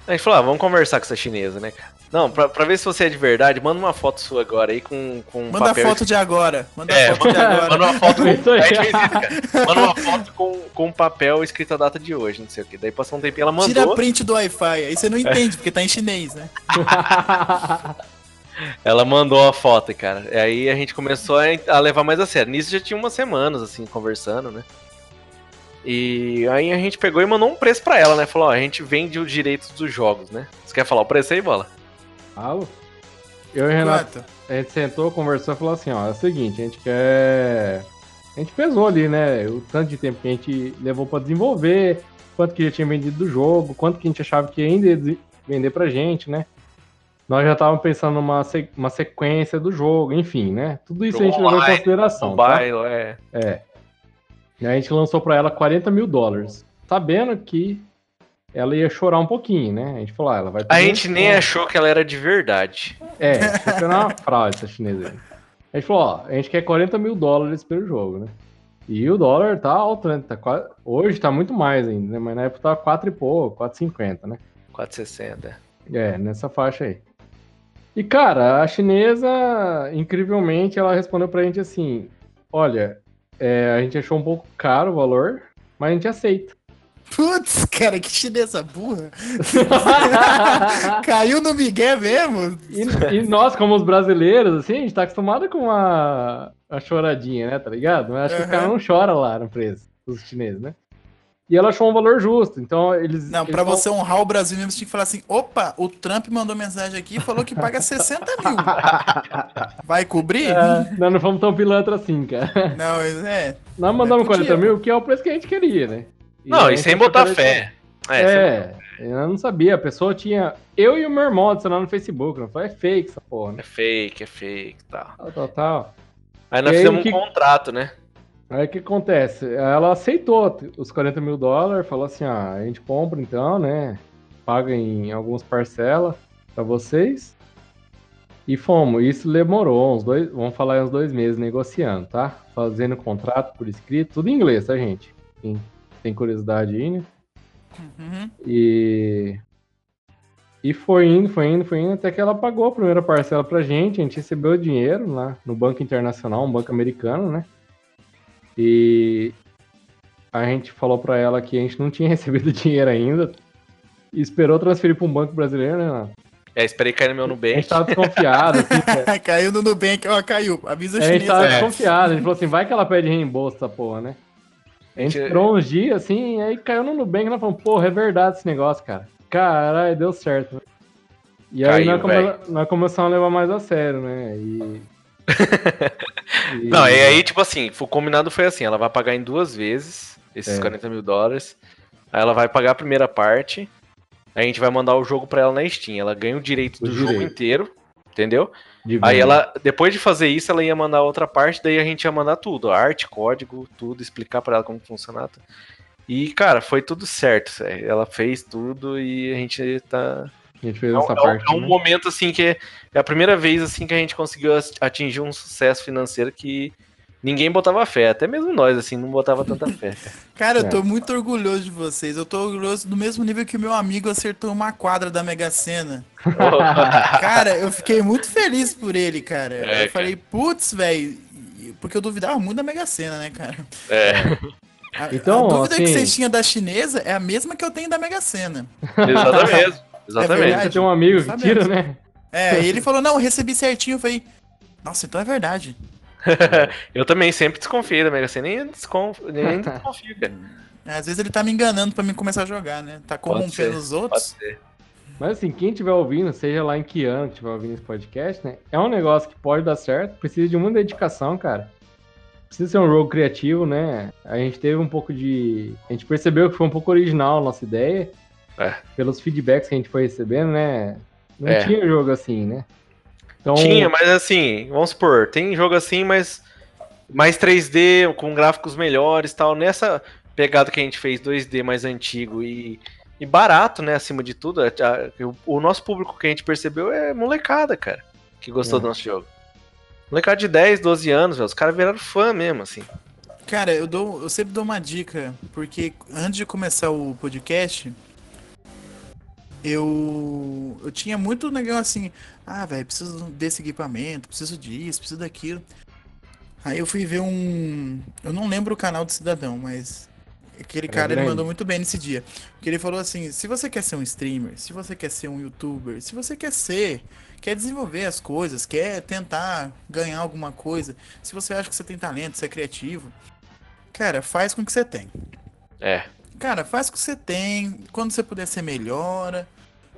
D: A gente falou, ah, vamos conversar com essa chinesa, né, cara? Não, pra, pra ver se você é de verdade, manda uma foto sua agora aí com, com um
B: Manda a
D: papel.
B: foto de agora. Manda
D: É,
B: a foto de agora.
D: Manda uma foto com,
C: isso,
D: cara. Manda uma foto com, com papel escrito a data de hoje, não sei o que. Daí passou um tempinho, ela mandou.
B: Tira print do Wi-Fi. Aí você não entende, porque tá em chinês, né?
D: Ela mandou a foto, cara. E aí a gente começou a, levar mais a sério. Nisso já tinha umas semanas, assim, conversando, né? E aí a gente pegou e mandou um preço pra ela, né? Falou, ó, a gente vende os direitos dos jogos, né? Você quer falar o preço aí, bola?
C: Falo. Eu e o Renato, a gente sentou, conversou e falou assim, ó, é o seguinte, a gente quer... A gente pesou ali, né, o tanto de tempo que a gente levou pra desenvolver, quanto que já tinha vendido do jogo, quanto que a gente achava que ainda ia de- vender pra gente, né. Nós já estávamos pensando numa se- uma sequência do jogo, enfim, né. Tudo isso a gente levou em consideração, tá?
D: Mobile, é.
C: E a gente lançou pra ela 40 mil dólares, sabendo que ela ia chorar um pouquinho, né. A gente falou, ah, ela vai...
D: A gente nem achou que ela era de verdade.
C: É, isso foi uma fraude essa chinesa aí. A gente falou, ó, a gente quer 40 mil dólares pelo jogo, né? E o dólar tá alto, né? Tá quase... Hoje tá muito mais ainda, né? Mas na época tava 4 e pouco, 4,50, né?
D: 460.
C: É, nessa faixa aí. E, cara, a chinesa, incrivelmente, ela respondeu pra gente assim: olha, é, a gente achou um pouco caro o valor, mas a gente aceita.
B: Putz, cara, que chinesa burra. Caiu no Miguel mesmo?
C: E, e nós, como os brasileiros, assim, a gente tá acostumado com uma, uma choradinha, né, tá ligado? Mas acho que o cara não chora lá no preço, os chineses, né? E ela achou um valor justo, então eles...
B: Não,
C: falam-
B: você honrar o Brasil mesmo, você tinha que falar assim: opa, o Trump mandou mensagem aqui e falou que paga 60 mil. Vai cobrir?
C: É, nós não fomos tão pilantra assim, cara.
B: Não, é.
C: Nós mandamos
B: podia.
C: 40 mil, que é o preço que a gente queria, né? E
D: Não, e sem botar
C: que
D: fé. É, sem-
C: É, eu não sabia, a pessoa tinha... Eu e o meu irmão adicionado no Facebook, não foi? É fake essa porra, né?
D: é fake, é fake e tal.
C: Tal, tal, tal.
D: Aí nós
C: E aí,
D: fizemos
C: que-
D: um contrato, né?
C: Aí o que acontece? Ela aceitou os 40 mil dólares, falou assim: ah, a gente compra então, né? Paga em algumas parcelas pra vocês. E fomos. Isso demorou uns dois, vamos falar uns dois meses negociando, tá? Fazendo contrato por escrito, tudo em inglês, tá, gente? Quem tem curiosidade aí, né?
B: Uhum.
C: E. E foi indo, foi indo, foi indo, até que ela pagou a primeira parcela pra gente. A gente recebeu o dinheiro lá no Banco Internacional, um banco americano, né? E a gente falou pra ela que a gente não tinha recebido dinheiro ainda. E esperou transferir pra um banco brasileiro, né? Renato?
D: É, esperei cair no meu
C: A
D: Nubank.
C: gente tava desconfiado, assim, cara.
B: caiu no Nubank, ó, caiu. Avisa
C: A
B: a
C: gente
B: chinesa.
C: tava
B: É.
C: desconfiado. A gente falou assim: vai que ela pede reembolso essa porra, né? A gente esperou uns dias, assim, aí caiu no Nubank e nós falamos, porra, é verdade esse negócio, cara. Caralho, deu certo. né? E aí
D: Caiu,
C: nós, come- nós começamos a levar mais a sério, né? E... e-
D: Não, e aí, tipo assim, o combinado foi assim: ela vai pagar em duas vezes esses
C: É.
D: 40 mil dólares. Aí ela vai pagar a primeira parte. Aí a gente vai mandar o jogo pra ela na Steam. Ela ganha o direito
C: O
D: do jogo
C: direito.
D: inteiro. Entendeu?
C: de
D: Aí ela, depois de fazer isso, ela ia mandar outra parte, daí a gente ia mandar tudo, arte, código, tudo, explicar pra ela como funciona. E, cara, foi tudo certo. Ela fez tudo e a gente tá.
C: A gente fez
D: É um,
C: essa
D: é
C: parte.
D: é um
C: né?
D: momento assim que é, é a primeira vez assim que a gente conseguiu atingir um sucesso financeiro que ninguém botava fé, até mesmo nós assim não botava tanta fé.
B: Cara, eu
C: É.
B: tô muito orgulhoso de vocês. Eu tô orgulhoso do mesmo nível que o meu amigo acertou uma quadra da Mega Sena. Cara, eu fiquei muito feliz por ele, cara.
D: É,
B: eu
D: cara.
B: falei, putz, velho. Porque eu duvidava muito da Mega Sena, né, cara?
D: é,
B: A,
C: Então,
B: a dúvida que
C: assim-
B: vocês tinham da chinesa é a mesma que eu tenho da Mega Sena.
D: exatamente. Exatamente.
B: verdade.
C: Você tem um amigo que tira, né?
B: É, e ele falou, não, eu recebi certinho. Eu falei, nossa, então é verdade.
D: eu também sempre desconfiei da Mega Sena, nem desconfio, nem desconfio, cara.
B: Às vezes ele tá me enganando pra mim começar a jogar, né? Tá corrompendo os
D: Pode
B: outros.
D: ser.
C: Mas assim, quem estiver ouvindo, seja lá em que ano que estiver ouvindo esse podcast, né? É um negócio que pode dar certo, precisa de muita dedicação, cara. Precisa ser um jogo criativo, né? A gente teve um pouco de. A gente percebeu que foi um pouco original a nossa ideia.
D: É.
C: Pelos feedbacks que a gente foi recebendo, né? Não
D: É.
C: tinha jogo assim, né? Então,
D: Tinha, mas assim, vamos supor, tem jogo assim, mas mais 3D, com gráficos melhores e tal. Nessa pegada que a gente fez 2D mais antigo e, e barato, né, acima de tudo, a- a- o, o nosso público que a gente percebeu é molecada, cara, que gostou
C: É.
D: do nosso jogo. Molecada de 10, 12 anos, velho, os caras viraram fã mesmo, assim.
B: Cara, eu, dou, eu sempre dou uma dica, porque antes de começar o podcast, eu eu tinha muito negócio assim, ah, velho, preciso desse equipamento, preciso disso, preciso daquilo. Aí eu fui ver um, eu não lembro o canal do cidadão, mas aquele cara ele mandou muito bem nesse dia, porque ele falou assim, se você quer ser um streamer, se você quer ser um youtuber, se você quer ser, quer desenvolver as coisas, quer tentar ganhar alguma coisa, se você acha que você tem talento, você é criativo, cara, faz com o que você tem.
D: É.
B: Cara, faz o que você tem. Quando você puder, você melhora.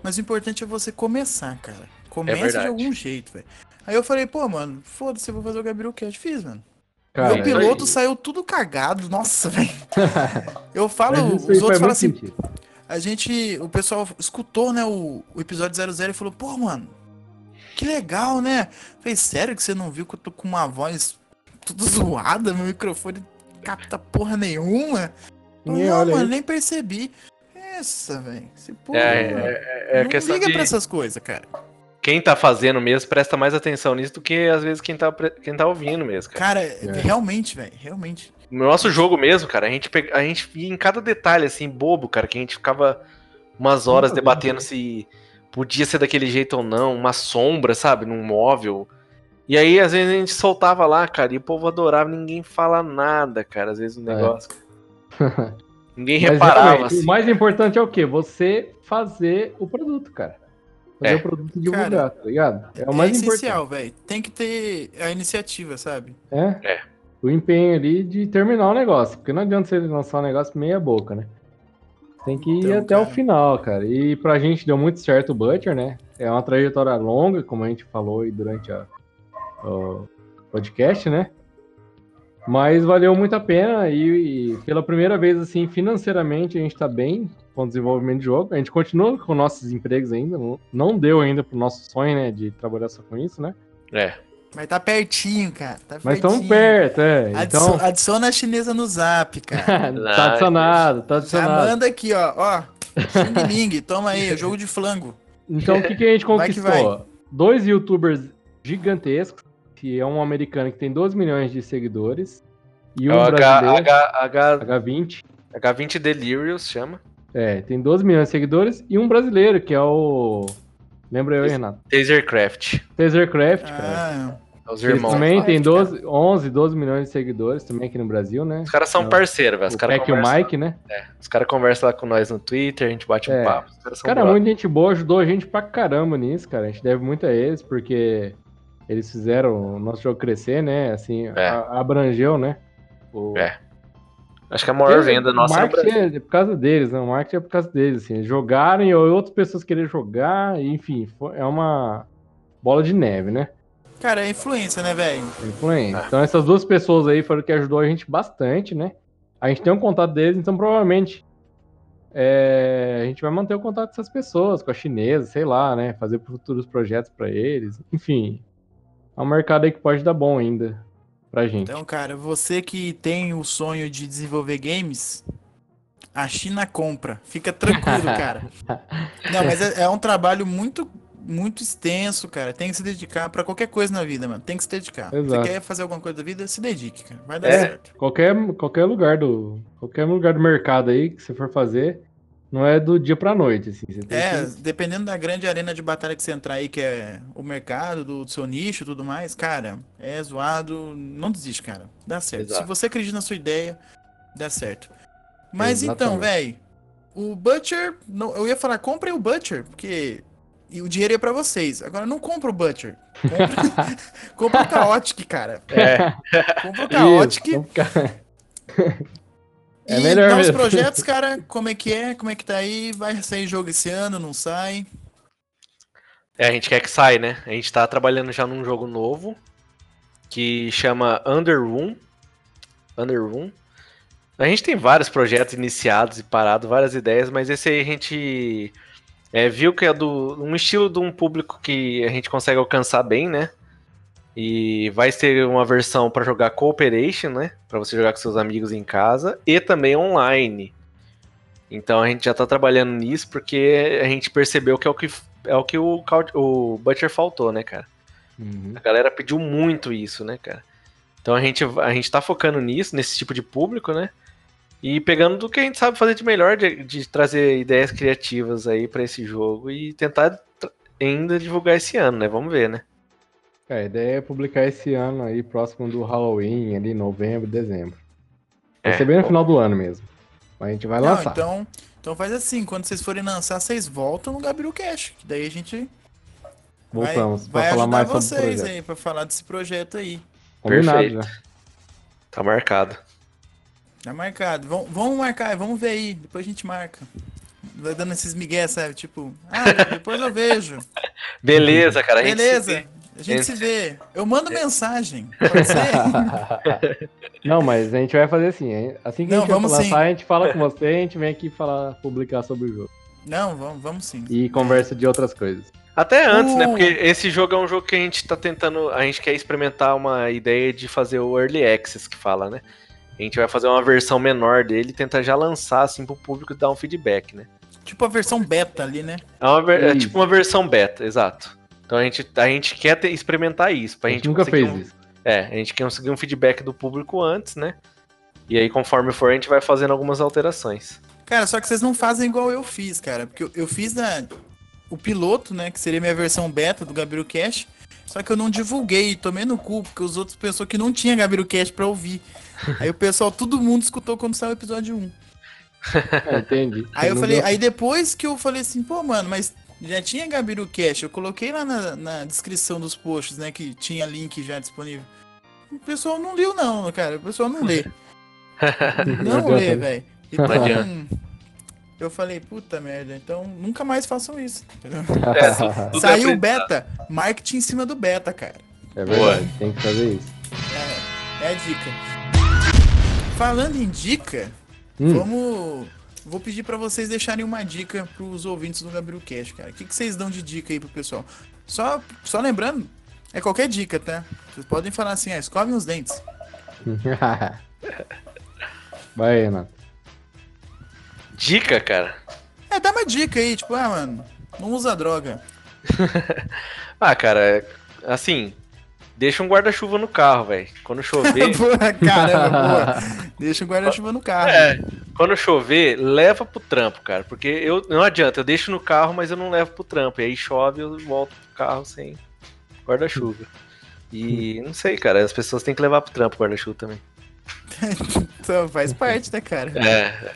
B: Mas o importante é você começar, cara. Começa de
D: verdade.
B: algum jeito, velho. Aí eu falei, pô, mano, foda-se, eu vou fazer o Gabriel Cast. Fiz, mano.
C: Cara,
B: Meu piloto
D: isso
B: saiu tudo cagado. Nossa, velho. Eu falo,
C: aí
B: os outros falam assim,
C: sentido.
B: a gente, o pessoal escutou, né, o, o episódio 00 e falou, pô, mano, que legal, né? Falei, sério que você não viu que eu tô com uma voz tudo zoada, meu microfone capta porra nenhuma?
C: Ninguém
B: não,
C: olha
B: mano,
C: isso.
B: nem percebi. Essa, velho. Esse porra,
D: É,
B: mano.
D: é, é
B: não
D: questão
B: liga
D: de
B: pra essas coisas, cara.
D: quem tá fazendo mesmo presta mais atenção nisso do que às vezes quem tá, quem tá ouvindo mesmo, cara.
B: Cara,
C: É.
B: realmente, velho, realmente.
D: No nosso jogo mesmo, cara, a gente, pega- a gente ia em cada detalhe, assim, bobo, cara, que a gente ficava umas horas debatendo
C: né?
D: se podia ser daquele jeito ou não, uma sombra, sabe, num móvel. E aí, às vezes, a gente soltava lá, cara, e o povo adorava, ninguém fala nada, cara, às vezes o
C: É.
D: ninguém
C: Mas
D: reparava, assim.
C: o mais importante é o quê? Você fazer o produto, cara. Fazer
D: É.
C: o produto divulgar,
B: Cara,
C: tá ligado? É o
B: é
C: mais
B: essencial, velho. Tem que ter a iniciativa, sabe?
C: É?
D: É.
C: O empenho ali de terminar o negócio. Porque não adianta você lançar um negócio meia boca, né? Tem que ir
B: Então,
C: até o
B: cara.
C: final, cara. E pra gente deu muito certo o Butcher, né? É uma trajetória longa, como a gente falou aí durante a, o podcast, né? Mas valeu muito a pena e, e pela primeira vez, assim, financeiramente a gente tá bem com o desenvolvimento de jogo. A gente continua com nossos empregos ainda, não, deu ainda pro nosso sonho, né, de trabalhar só com isso, né?
D: É.
B: Mas tá pertinho, cara. Tá
C: Mas estamos perto, é. Então,
B: Adiciona a chinesa no zap, cara.
C: tá adicionado, tá
B: Já
C: adicionado.
B: manda aqui, ó. Ó. Xing Ling, toma aí, jogo de flango.
C: Então, o que, que a gente
B: Vai que
C: conquistou? Dois youtubers gigantescos, que é um americano que tem 12 milhões de seguidores, e
D: É
C: um
D: o H,
C: brasileiro,
D: H, H,
C: H20,
D: H20 Delirious chama.
C: é, tem 12 milhões de seguidores, e um brasileiro, que é o... Lembra eu, hein, Renato?
D: Tasercraft.
C: Tasercraft, cara.
B: Ah,
D: É Os
C: Eles
D: irmãos.
C: também tem
B: Minecraft,
C: 12, 11, 12 milhões de seguidores também aqui no Brasil, né?
D: Os caras são
C: É,
D: parceiros, velho. Os
C: o
D: caras
C: Peck e o Mike, né?
D: os cara conversam lá com nós no Twitter, a gente bate um
C: É.
D: papo. Os caras
C: caras,
D: brother.
C: muito gente boa, ajudou a gente pra caramba nisso, cara. A gente deve muito a eles, porque eles fizeram o nosso jogo crescer, né? Assim,
D: É.
C: a- abrangeu, né? O...
D: É. Acho que a maior
C: Porque
D: venda nossa é
C: é por causa deles, né? O marketing é por causa deles, assim. Eles jogaram e outras pessoas queriam jogar, enfim, foi- é uma bola de neve, né?
B: cara, é influência, né, velho?
C: Influente.
D: É.
C: Então essas duas pessoas aí foram que ajudou a gente bastante, né? A gente tem um contato deles, então provavelmente é, a gente vai manter o contato dessas pessoas, com a chinesa, sei lá, né? Fazer futuros projetos pra eles. Enfim, é um mercado aí que pode dar bom ainda pra gente.
B: Então, cara, você que tem o sonho de desenvolver games, a China compra. Fica tranquilo, cara. Não, mas é, é um trabalho muito, muito extenso, cara. Tem que se dedicar pra qualquer coisa na vida, mano. Tem que se dedicar.
C: Exato.
B: Você quer fazer alguma coisa da vida, se dedique, cara. Vai dar
D: É.
B: certo.
C: Qualquer, qualquer lugar do qualquer lugar do mercado aí que você for fazer, não é do dia pra noite, assim. Você tem
B: É,
C: que...
B: dependendo da grande arena de batalha que você entrar aí, que é o mercado, do, do seu nicho e tudo mais, cara, é zoado. Não desiste, cara. Dá certo.
D: Exato.
B: Se você acredita na sua ideia, dá certo. Mas então, velho, o Butcher, não, eu ia falar, comprem o Butcher, porque e o dinheiro é pra vocês. Agora não compra o Butcher. Compra, compra o Chaotic, cara.
D: É,
B: Compra o
C: Isso,
B: Chaotic.
C: ficar- É
B: e
C: melhor
B: os projetos, cara, como é que é? Como é que tá aí? Vai sair jogo esse ano, não sai?
D: é, a gente quer que saia, né? A gente tá trabalhando já num jogo novo que chama Underroom. Underroom. A gente tem vários projetos iniciados e parados, várias ideias, mas esse aí a gente é, viu que é do um estilo de um público que a gente consegue alcançar bem, né? E vai ser uma versão para jogar Cooperation, né? Para você jogar com seus amigos em casa e também online. Então a gente já tá trabalhando nisso porque a gente percebeu que é o que é o que o, o Butcher faltou, né, cara?
C: Uhum.
D: A galera pediu muito isso, né, cara? Então a gente, a gente tá focando nisso, nesse tipo de público, né? E pegando do que a gente sabe fazer de melhor, de, de trazer ideias criativas aí pra esse jogo e tentar ainda divulgar esse ano, né? Vamos ver, né?
C: É, a ideia é publicar esse ano aí, próximo do Halloween, ali, novembro, dezembro. Vai
D: É,
C: ser bem no final do ano mesmo. Mas a gente vai
B: Não,
C: lançar.
B: então, então faz assim, quando vocês forem lançar, vocês voltam no Gabriel Cash, que daí a gente vai,
C: Voltamos
B: vai
C: pra falar
B: ajudar
C: mais sobre o
B: vocês aí, pra falar desse projeto aí.
C: Combinado,
D: Perfeito.
C: né?
D: Tá marcado.
B: Tá marcado. Vamos, vamos marcar, vamos ver aí, depois a gente marca. Vai dando esses migué, sabe? Tipo, ah, depois eu vejo.
D: Beleza, cara. a gente se
B: Beleza. A gente se
D: Gente.
B: vê. Eu mando mensagem, pode ser?
C: Não, mas a gente vai fazer assim. hein? Assim que
B: Não,
C: a gente
B: vamos
C: lançar,
B: sim.
C: a gente fala com você, a gente vem aqui falar, publicar sobre o jogo.
B: Não, vamos, vamos sim.
C: E conversa de outras coisas.
D: Até antes, né?
B: Uh.
D: Porque esse jogo é um jogo que a gente tá tentando. A gente quer experimentar uma ideia de fazer o Early Access que fala, né? A gente vai fazer uma versão menor dele e tentar já lançar assim pro público e dar um feedback, né?
B: Tipo a versão beta ali, né?
D: É, uma ver- é tipo uma versão beta, exato. Então a gente, a gente quer ter- experimentar isso. Pra
C: A
D: gente
C: gente nunca fez
D: um-
C: isso.
D: É, a gente quer conseguir um feedback do público antes, né? E aí, conforme for, a gente vai fazendo algumas alterações.
B: Cara, só que vocês não fazem igual eu fiz, cara. Porque eu, eu fiz na, o piloto, né? Que seria minha versão beta do Gabiru Cash. Só que eu não divulguei, tomei no cu, porque os outros pensou que não tinha Gabiru Cash pra ouvir. Aí o pessoal, todo mundo escutou quando saiu o episódio 1.
C: É, entendi.
B: Aí eu falei,
C: deu-
B: aí depois que eu falei assim, pô, mano, mas já tinha Gabiru Cash, eu coloquei lá na, na descrição dos posts, né, que tinha link já disponível. O pessoal não leu não, cara, o pessoal não lê. Não lê, velho. Então, eu falei, puta merda, então nunca mais façam isso. entendeu?
D: É, tudo é
B: Saiu o beta, marketing em cima do beta, cara.
C: É verdade, tem que fazer isso.
B: É, é a dica. Falando em dica,
C: Hum.
B: vamos. Vou pedir pra vocês deixarem uma dica pros ouvintes do Gabriel Cash, cara. O que, que vocês dão de dica aí pro pessoal? Só, só lembrando, é qualquer dica, tá? Vocês podem falar assim, ah, escovem os dentes.
C: Vai, Renato.
D: Dica, cara.
B: É, dá uma dica aí, tipo, ah, mano, não usa droga.
D: Ah, cara, é- assim, deixa um guarda-chuva no carro, velho. Quando chover,
B: Caramba, boa. Deixa o guarda-chuva no carro.
D: É. quando chover, leva pro trampo, cara. Porque eu não adianta, eu deixo no carro, mas eu não levo pro trampo. E aí chove, eu volto pro carro sem guarda-chuva. E não sei, cara, as pessoas têm que levar pro trampo o guarda-chuva também.
B: Então, faz parte, né, cara?
D: É,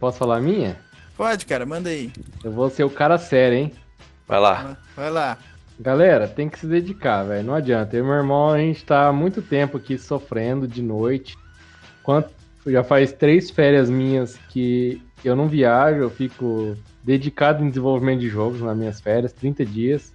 C: Posso falar a minha?
B: Pode, cara, manda aí.
C: Eu vou ser o cara sério, hein?
D: vai lá.
B: Vai lá.
C: Galera, tem que se dedicar, velho. Não adianta. Eu e meu irmão, a gente tá há muito tempo aqui sofrendo de noite. Quanto... Já faz três férias minhas que eu não viajo, eu fico dedicado em desenvolvimento de jogos nas minhas férias, 30 dias.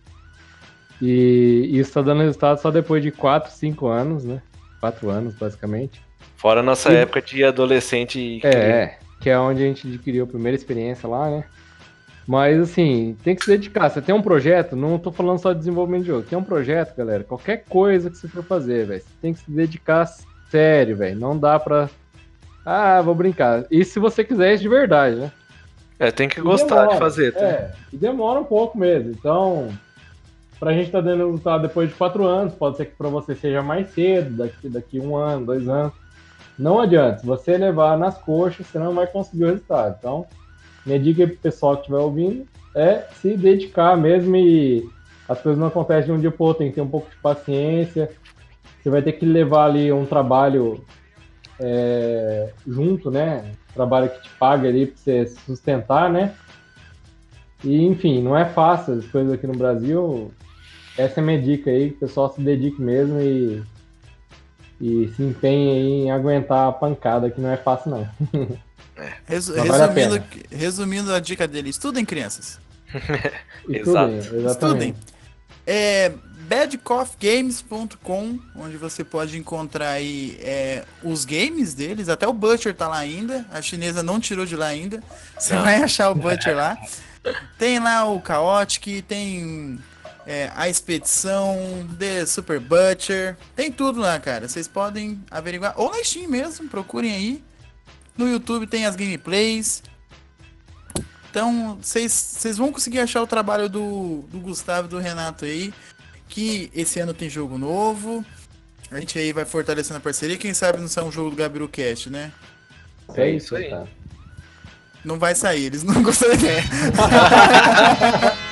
C: E isso tá dando resultado só depois de 4, 5 anos, né? 4 anos, basicamente.
D: Fora a nossa
C: E-
D: época de adolescente e
C: É, é, que é onde a gente adquiriu a primeira experiência lá, né? Mas assim, tem que se dedicar. Você tem um projeto, não tô falando só de desenvolvimento de jogo. Tem um projeto, galera, qualquer coisa que você for fazer, velho, você tem que se dedicar sério, velho. Não dá pra. Ah, vou brincar. E se você quiser isso de verdade, né?
D: É, tem que
C: E
D: gostar
C: demora,
D: de fazer, tá?
C: É, e demora um pouco mesmo. Então, pra gente tá dando resultado depois de quatro anos, pode ser que pra você seja mais cedo, daqui, daqui um ano, dois anos. Não adianta, se você levar nas coxas, você não vai conseguir o resultado. Então, minha dica pro pessoal que estiver ouvindo é se dedicar mesmo e as coisas não acontecem de um dia pro outro, tem que ter um pouco de paciência. Você vai ter que levar ali um trabalho é, junto, né? Trabalho que te paga ali pra você sustentar, né? E, enfim, não é fácil as coisas aqui no Brasil. Essa é a minha dica aí, que o pessoal se dedique mesmo e, e se empenhe em aguentar a pancada, que não é fácil não.
B: Resu-
C: Mas vale a
B: resumindo, resumindo a dica dele, estudem, crianças.
D: Exato.
C: Estudem, exatamente.
B: Estudem. É badcoffgames.com, onde você pode encontrar aí é, os games deles, até o Butcher tá lá ainda, a chinesa não tirou de lá ainda. Você
D: Não.
B: vai achar o Butcher lá. Tem lá o Chaotic, tem é, a Expedição, The Super Butcher, tem tudo lá, cara. Vocês podem averiguar, ou na Steam mesmo, procurem aí. No YouTube tem as gameplays. Então, vocês vão conseguir achar o trabalho do, do Gustavo e do Renato aí. Que esse ano tem jogo novo. A gente aí vai fortalecendo a parceria. Quem sabe não sai um jogo do Gabiru Cast, né?
C: É, isso
E: aí.
B: Não vai sair, eles não ideia.